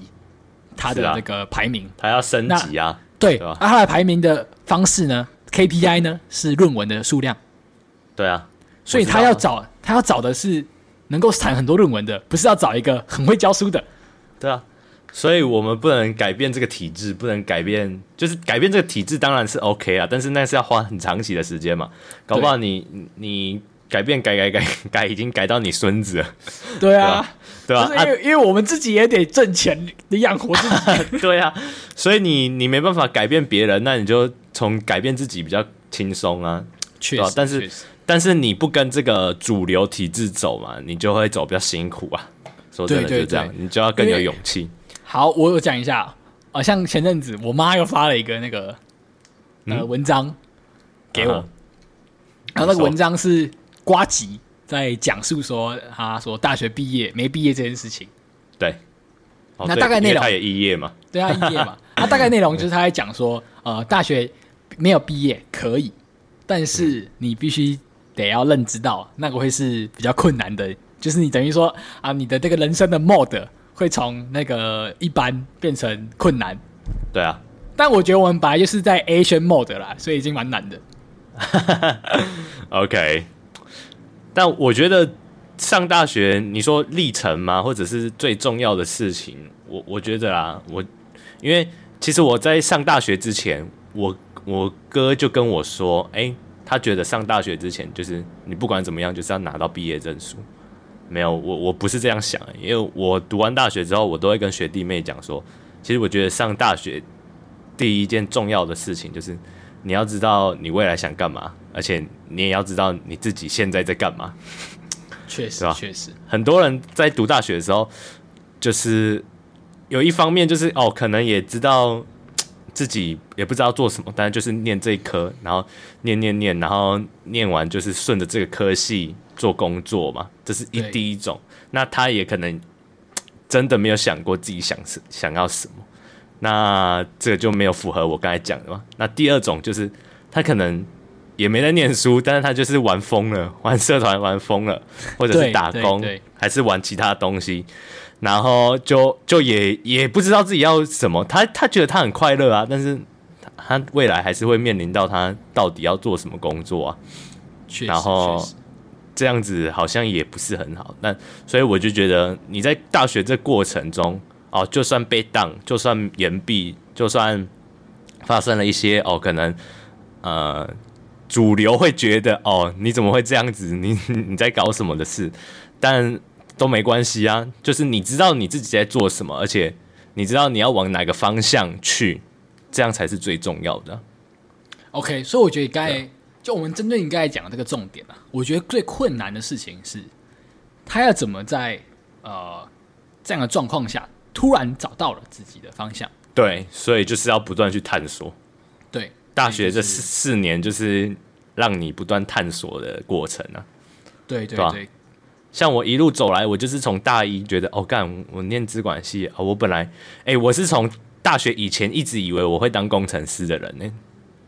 他的那个排名，他要升级啊。对，那他的排名的方式呢？KPI 呢？是论文的数量。对啊，所以他要找他要找的是能够产很多论文的，不是要找一个很会教书的。对啊，所以我们不能改变这个体制，不能改变，就是改变这个体制当然是 OK 啊，但是那是要花很长期的时间嘛，搞不好你你改变改改改改，已经改到你孙子了。对啊。对啊？因为因为我们自己也得挣钱，得养活自己。对啊，所以你你没办法改变别人，那你就从改变自己比较轻松啊。确实，但是但是你不跟这个主流体制走嘛，你就会走比较辛苦啊。说真的就这样，你就要更有勇气。好，我我讲一下啊，像前阵子我妈又发了一个那个呃文章给我，然后那个文章是呱吉。在讲述说，他说大学毕业没毕业这件事情。对，那大概内容他也肄业嘛？对啊，肄业嘛。他大概内容就是他在讲说，呃，大学没有毕业可以，但是你必须得要认知到，那个会是比较困难的。就是你等于说啊，你的这个人生的 mode 会从那个一般变成困难。对啊，但我觉得我们本来就是在 Asian mode 啦，所以已经蛮难的。OK，但我觉得上大学，你说历程吗？或者是最重要的事情？我我觉得啊，我因为其实我在上大学之前，我我哥就跟我说，哎、他觉得上大学之前就是你不管怎么样，就是要拿到毕业证书。没有，我我不是这样想，因为我读完大学之后，我都会跟学弟妹讲说，其实我觉得上大学第一件重要的事情就是你要知道你未来想干嘛，而且你也要知道你自己现在在干嘛。确实，确实，很多人在读大学的时候，就是有一方面就是哦，可能也知道自己也不知道做什么，但是就是念这一科，然后念念念，然后念完就是顺着这个科系。做工作嘛，这是一第一种。那他也可能真的没有想过自己想是想要什么，那这个就没有符合我刚才讲的嘛。那第二种就是他可能也没在念书，但是他就是玩疯了，玩社团玩疯了，或者是打工，还是玩其他东西，然后就就也也不知道自己要什么。他他觉得他很快乐啊，但是他未来还是会面临到他到底要做什么工作啊。然后。这样子好像也不是很好，那所以我就觉得你在大学这过程中哦，就算被当，就算延毕，就算发生了一些哦，可能呃主流会觉得哦，你怎么会这样子？你 你在搞什么的事？但都没关系啊，就是你知道你自己在做什么，而且你知道你要往哪个方向去，这样才是最重要的。OK，所以我觉得该。就我们针对你刚才讲的这个重点啊，我觉得最困难的事情是，他要怎么在呃这样的状况下突然找到了自己的方向。对，所以就是要不断去探索。对，大学这四四年就是让你不断探索的过程啊。对对对，对，像我一路走来，我就是从大一觉得哦，干我念资管系啊，我本来哎，我是从大学以前一直以为我会当工程师的人呢。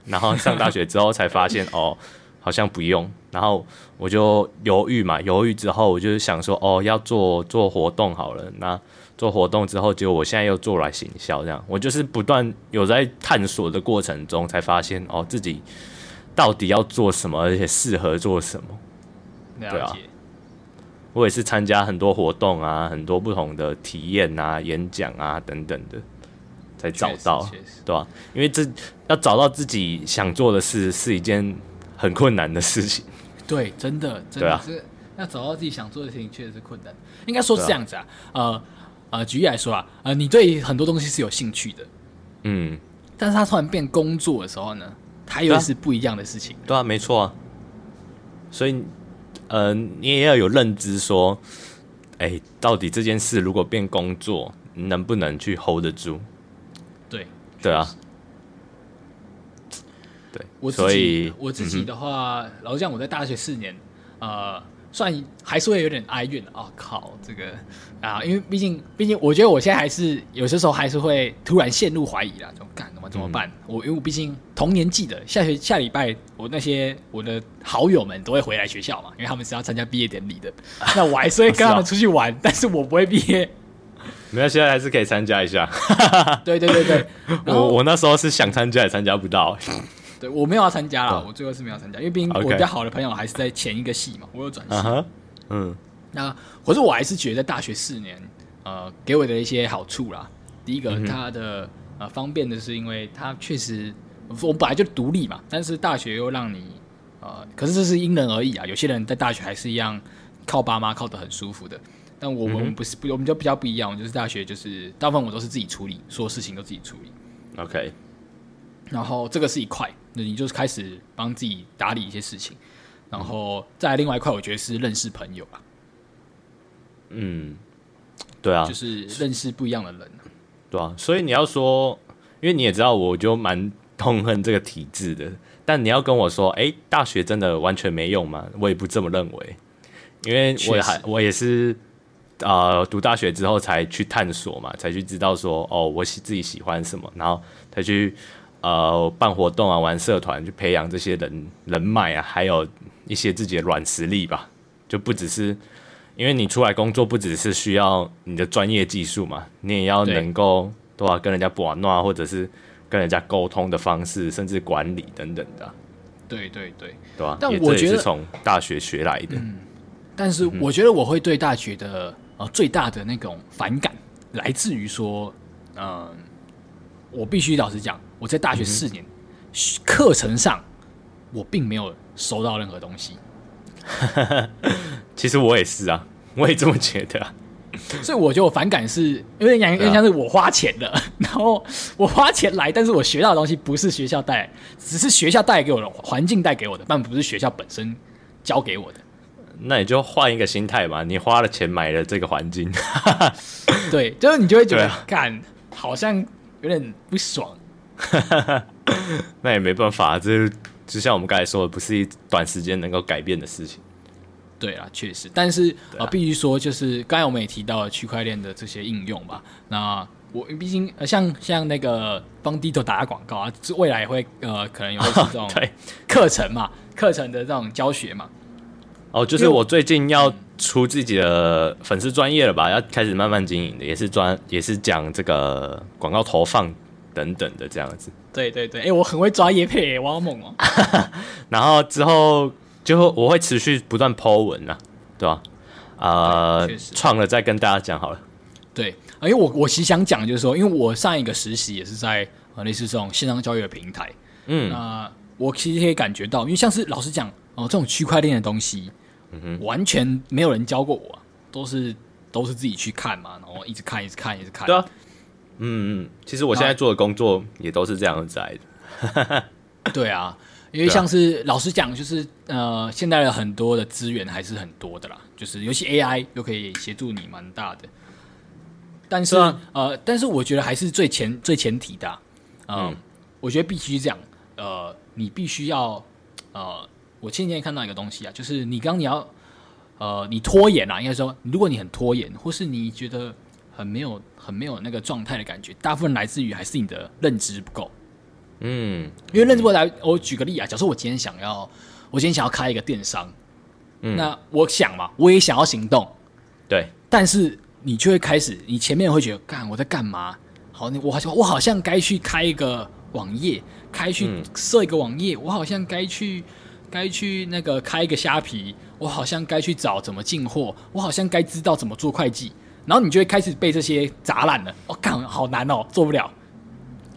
然后上大学之后才发现 哦，好像不用。然后我就犹豫嘛，犹豫之后我就想说哦，要做做活动好了。那做活动之后，结果我现在又做来行销，这样我就是不断有在探索的过程中，才发现哦，自己到底要做什么，而且适合做什么。对啊，我也是参加很多活动啊，很多不同的体验啊、演讲啊等等的。才找到，对吧？因为这要找到自己想做的事是一件很困难的事情。对，真的，真的是要找到自己想做的事情，确实是困难。应该说是这样子啊，呃呃，举例来说啊，呃，你对很多东西是有兴趣的，嗯，但是他突然变工作的时候呢，他又是不一样的事情。对啊，没错啊。所以，呃，你也要有认知，说，哎，到底这件事如果变工作，能不能去 hold 得住？对对啊，对，我自己我自己的话，嗯、老实讲，我在大学四年，呃，算还是会有点哀怨的。哦，靠，这个啊，因为毕竟毕竟，我觉得我现在还是有些时候还是会突然陷入怀疑啦，就干怎么怎么办？嗯、我因为我毕竟同年纪的，下学下礼拜，我那些我的好友们都会回来学校嘛，因为他们是要参加毕业典礼的，那我还是会跟他们出去玩，但是我不会毕业。没有，现在还是可以参加一下。对对对对，我我那时候是想参加也参加不到。对，我没有要参加了，我最后是没有参加，因为毕竟我比较好的朋友还是在前一个系嘛，我有转系。Uh -huh, 嗯，那可是我还是觉得大学四年，呃，给我的一些好处啦。第一个，它的呃方便的是，因为它确实我本来就独立嘛，但是大学又让你呃，可是这是因人而异啊。有些人在大学还是一样靠爸妈靠得很舒服的。但我们不是不、嗯，我们就比较不一样。就是大学，就是大部分我都是自己处理，所有事情都自己处理。OK，然后这个是一块，那你就是开始帮自己打理一些事情，然后再另外一块，我觉得是认识朋友吧。嗯，对啊，就是认识不一样的人。对啊，所以你要说，因为你也知道，我就蛮痛恨这个体制的。但你要跟我说，哎、欸，大学真的完全没用吗？我也不这么认为，因为我还我也是。呃，读大学之后才去探索嘛，才去知道说，哦，我喜自己喜欢什么，然后才去呃办活动啊，玩社团，去培养这些人人脉啊，还有一些自己的软实力吧。就不只是因为你出来工作，不只是需要你的专业技术嘛，你也要能够对吧？跟人家玩闹，或者是跟人家沟通的方式，甚至管理等等的。对对对，对吧？但我觉得是从大学学来的。嗯，但是我觉得我会对大学的呃最大的那种反感，来自于说，嗯、呃，我必须老实讲，我在大学四年课、嗯、程上，我并没有收到任何东西。其实我也是啊，我也这么觉得、啊。所以我觉得我反感是有点像有点像是我花钱的，啊、然后我花钱来，但是我学到的东西不是学校带，只是学校带给我的环境带给我的，但不是学校本身教给我的。那你就换一个心态嘛，你花了钱买了这个环境，对，就是你就会觉得，干、啊，好像有点不爽。那也没办法，这就像我们刚才说的，不是一短时间能够改变的事情。对啊，确实，但是啊、呃，必须说，就是刚才我们也提到了区块链的这些应用吧。那我毕竟呃，像像那个帮 Ditto 打广告啊，未来也会呃，可能也会是这种 课程嘛，课、哦、程的这种教学嘛。哦，就是我最近要出自己的粉丝专业了吧，要开始慢慢经营的，也是专也是讲这个广告投放等等的这样子。对对对，哎，我很会抓叶配，我好猛哦。然后之后。就我会持续不断 po 文啊，对吧？呃，创了再跟大家讲好了。对，因为我我其实想讲就是说，因为我上一个实习也是在呃类似这种线上教育的平台，嗯，那我其实可以感觉到，因为像是老实讲哦，这种区块链的东西，嗯，完全没有人教过我，都是都是自己去看嘛，然后一直看，一直看，一直看。对啊，嗯嗯，其实我现在做的工作也都是这样子来的。对啊。因为像是老实讲，就是呃，现在的很多的资源还是很多的啦，就是尤其 AI 又可以协助你蛮大的。但是，是呃，但是我觉得还是最前最前提的，呃、嗯，我觉得必须这样，呃，你必须要，呃，我前几天看到一个东西啊，就是你刚刚你要，呃，你拖延啊，应该说，如果你很拖延，或是你觉得很没有很没有那个状态的感觉，大部分来自于还是你的认知不够。嗯，因为认知不够来，我举个例啊，假设我今天想要，我今天想要开一个电商，嗯，那我想嘛，我也想要行动，对，但是你就会开始，你前面会觉得，干我在干嘛？好，你我好像我好像该去开一个网页，开去设一个网页，嗯，我好像该去该去那个开一个虾皮，我好像该去找怎么进货，我好像该知道怎么做会计，然后你就会开始被这些砸烂了，哦，靠好难哦，做不了，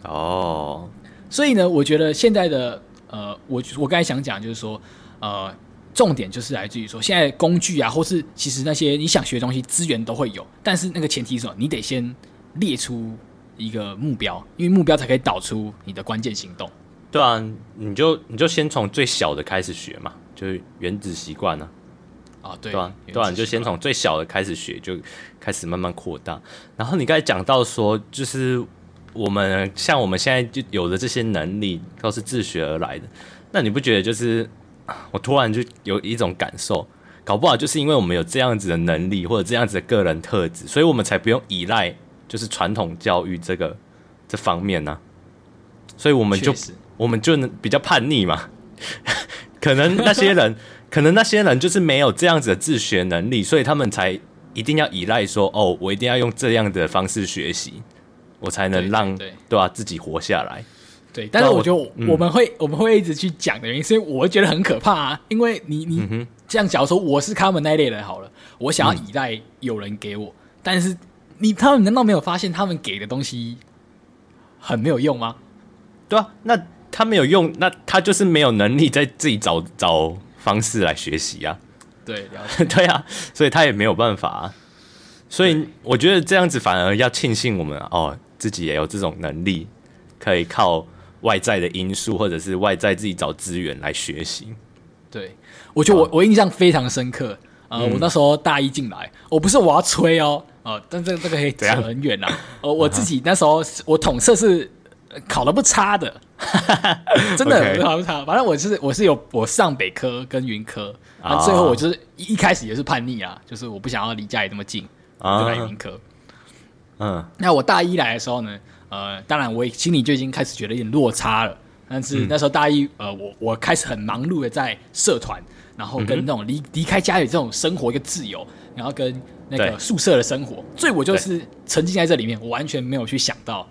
哦。所以呢，我觉得现在的呃，我我刚才想讲就是说，呃，重点就是来自于说，现在工具啊，或是其实那些你想学的东西，资源都会有，但是那个前提是什么？你得先列出一个目标，因为目标才可以导出你的关键行动。对啊，你就你就先从最小的开始学嘛，就是原子习惯呢。啊，对，对啊，对啊，你就先从最小的开始学，就开始慢慢扩大。然后你刚才讲到说，就是。我们像我们现在就有的这些能力都是自学而来的，那你不觉得就是我突然就有一种感受，搞不好就是因为我们有这样子的能力或者这样子的个人特质，所以我们才不用依赖就是传统教育这个这方面呢、啊，所以我们就我们就能比较叛逆嘛，可能那些人 可能那些人就是没有这样子的自学能力，所以他们才一定要依赖说哦，我一定要用这样的方式学习。我才能让对，啊？自己活下来。对，但是我觉得我们会我们会一直去讲的原因，是因为我会觉得很可怕啊。因为你你、嗯、这样假如说我是他们那类人好了，我想要依赖有人给我，嗯、但是你他们难道没有发现他们给的东西很没有用吗？对啊，那他没有用，那他就是没有能力在自己找找方式来学习啊。对，了解 对啊，所以他也没有办法、啊。所以我觉得这样子反而要庆幸我们哦。自己也有这种能力，可以靠外在的因素或者是外在自己找资源来学习。对，我觉得我、哦、我印象非常深刻。呃，嗯、我那时候大一进来，我不是我要吹哦，呃，但这个这个可以扯很远啊。呃，我自己那时候我统测是考的不差的，真的很考不差。反正我是我是有我上北科跟云科，啊，最后我就是一开始也是叛逆啊，就是我不想要离家里那么近，就来云科。嗯，那我大一来的时候呢，呃，当然我心里就已经开始觉得有点落差了。但是那时候大一，呃，我我开始很忙碌的在社团，然后跟那种离离开家里这种生活一个自由，然后跟那个宿舍的生活，所以我就是沉浸在这里面，我完全没有去想到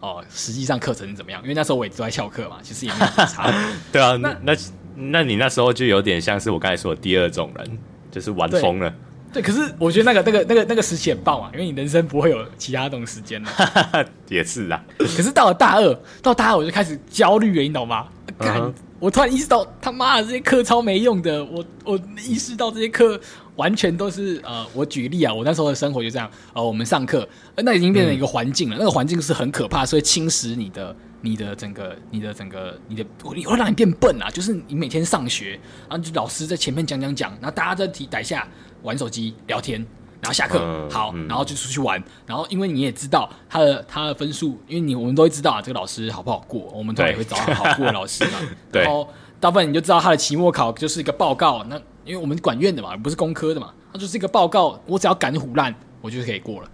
哦、呃，实际上课程是怎么样，因为那时候我也都在翘课嘛，其实也没有差。对啊，那那那你那时候就有点像是我刚才说的第二种人，就是玩疯了。对，可是我觉得那个、那个、那个、那个时期很棒啊，因为你人生不会有其他这种时间了。也是啊。可是到了大二，到大二我就开始焦虑了，你懂吗？干、uh-huh. 我突然意识到，他妈的这些课超没用的。我我意识到这些课完全都是呃，我举例啊，我那时候的生活就这样。呃，我们上课，那已经变成一个环境了，那个环境是很可怕，所以侵蚀你的、你的整个、你的整个、你的，会让你变笨啊。就是你每天上学，然后就老师在前面讲讲讲，然后大家在题台下。玩手机聊天，然后下课、好，然后就出去玩。然后因为你也知道他的他的分数，因为你我们都会知道啊，这个老师好不好过，我们都也会找好过的老师嘛。然后大部分你就知道他的期末考就是一个报告。那因为我们管院的嘛，不是工科的嘛，他就是一个报告。我只要敢唬烂，我就可以过了。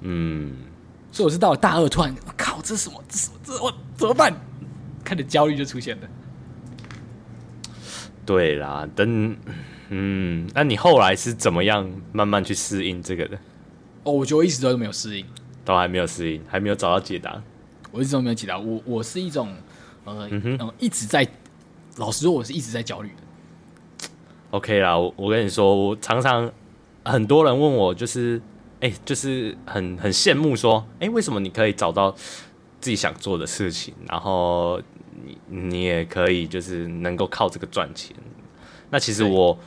嗯，所以我是到了大二，突然我靠，这是什么？这是这我怎么办？开始焦虑就出现了。对啦，等。嗯，那你后来是怎么样慢慢去适应这个的？哦，我觉得我一直都没有适应，都还没有适应，还没有找到解答。我一直都没有解答。我我是一种呃嗯哼嗯，一直在老实说，我是一直在焦虑的。OK 啦，我我跟你说，我常常很多人问我，就是哎、欸，就是很很羡慕说，哎、欸，为什么你可以找到自己想做的事情，然后你你也可以就是能够靠这个赚钱？那其实我。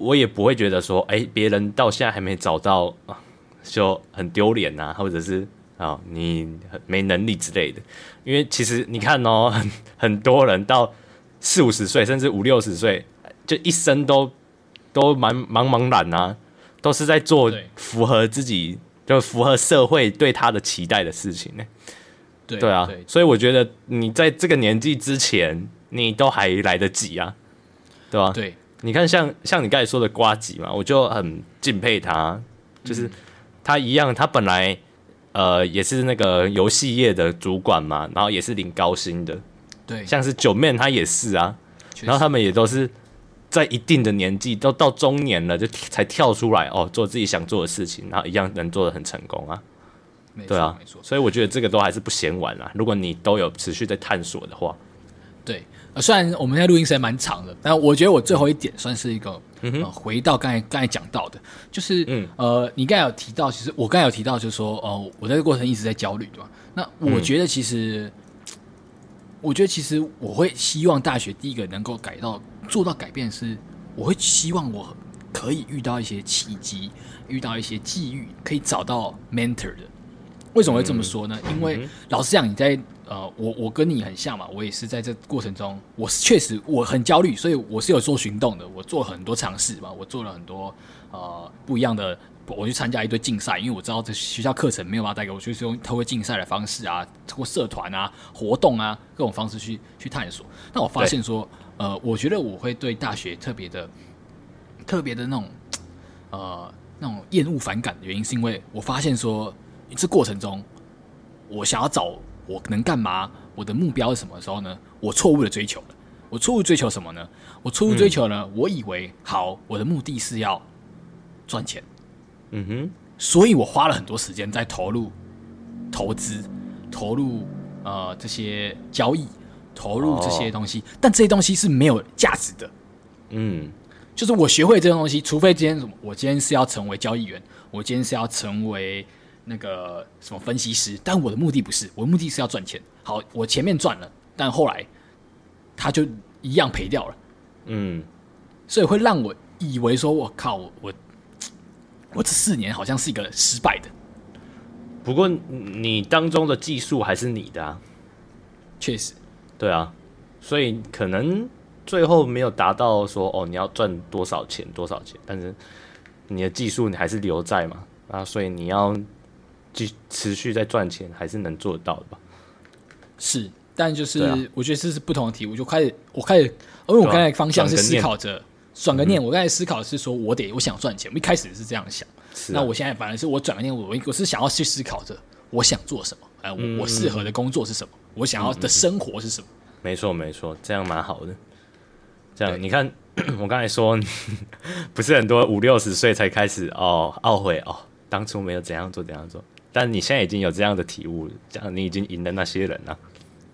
我也不会觉得说，哎、欸，别人到现在还没找到，就很丢脸呐，或者是啊、哦，你没能力之类的。因为其实你看哦，很很多人到四五十岁，甚至五六十岁，就一生都都蛮茫茫然啊，都是在做符合自己，就符合社会对他的期待的事情呢。对对啊对，所以我觉得你在这个年纪之前，你都还来得及啊，对吧？对。你看像，像像你刚才说的瓜吉嘛，我就很敬佩他，就是他一样，他本来呃也是那个游戏业的主管嘛，然后也是领高薪的，对，像是九面他也是啊，然后他们也都是在一定的年纪，都到中年了，就才跳出来哦，做自己想做的事情，然后一样能做的很成功啊，对啊，没错，所以我觉得这个都还是不嫌晚啦，如果你都有持续在探索的话，对。虽然我们现在录音时间蛮长的，但我觉得我最后一点算是一个，嗯呃、回到刚才刚才讲到的，就是，嗯、呃，你刚才有提到，其实我刚才有提到，就是说，哦、呃，我在这个过程一直在焦虑，对吧？那我觉得其实，嗯、我觉得其实我会希望大学第一个能够改到做到改变是，我会希望我可以遇到一些契机，遇到一些际遇，可以找到 mentor 的。为什么会这么说呢？嗯、因为老实讲，你在。呃，我我跟你很像嘛，我也是在这过程中，我是确实我很焦虑，所以我是有做行动的，我做了很多尝试嘛，我做了很多呃不一样的，我去参加一堆竞赛，因为我知道这学校课程没有办法带给我，就是用透过竞赛的方式啊，透过社团啊、活动啊各种方式去去探索。那我发现说，呃，我觉得我会对大学特别的特别的那种呃那种厌恶反感的原因，是因为我发现说，这过程中我想要找。我能干嘛？我的目标是什么时候呢？我错误的追求了。我错误追求什么呢？我错误追求呢？我以为好，我的目的是要赚钱。嗯哼，所以我花了很多时间在投入投资、投入呃这些交易、投入这些东西，但这些东西是没有价值的。嗯，就是我学会这些东西，除非今天我今天是要成为交易员，我今天是要成为。那个什么分析师，但我的目的不是，我的目的是要赚钱。好，我前面赚了，但后来他就一样赔掉了。嗯，所以会让我以为说，我靠，我我这四年好像是一个失败的。不过你当中的技术还是你的啊，确实，对啊，所以可能最后没有达到说哦，你要赚多少钱多少钱，但是你的技术你还是留在嘛啊，所以你要继。持续在赚钱，还是能做得到的吧？是，但就是、啊、我觉得这是不同的题。我就开始，我开始，因为我刚才方向是思考着转个念。我刚才思考的是说，我得我想赚钱。我一开始是这样想，啊、那我现在反而是我转个念，我我是想要去思考着我想做什么。哎，我我适合的工作是什么？嗯、我想要的生活是什么？没错，没错，这样蛮好的。这样你看，我刚才说，不是很多五六十岁才开始哦，懊悔哦，当初没有怎样做怎样做。但你现在已经有这样的体悟，这样你已经赢了那些人了。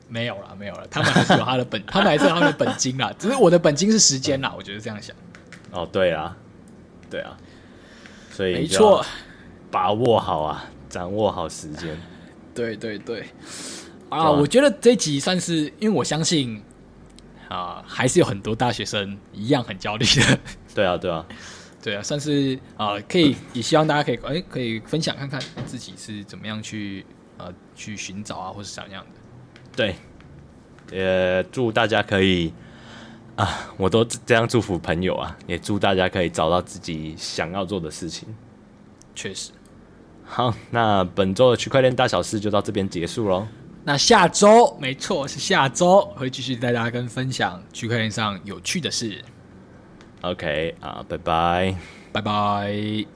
没有了，没有了，他们还是有他的本，他们还是有他们的本金啦。只是我的本金是时间啦，我觉得这样想。哦，对啊，对啊，所以没错，把握好啊，掌握好时间。对对对，啊，我觉得这一集算是，因为我相信啊，还是有很多大学生一样很焦虑的。对啊，对啊，对啊，算是啊，可以也希望大家可以哎，可以分享看看自己是怎么样去呃去寻找啊，或是怎样的。对，也祝大家可以啊，我都这样祝福朋友啊，也祝大家可以找到自己想要做的事情。确实，好，那本周的区块链大小事就到这边结束喽。那下周，没错，是下周会继续带大家跟分享区块链上有趣的事。OK 啊，拜拜，拜拜。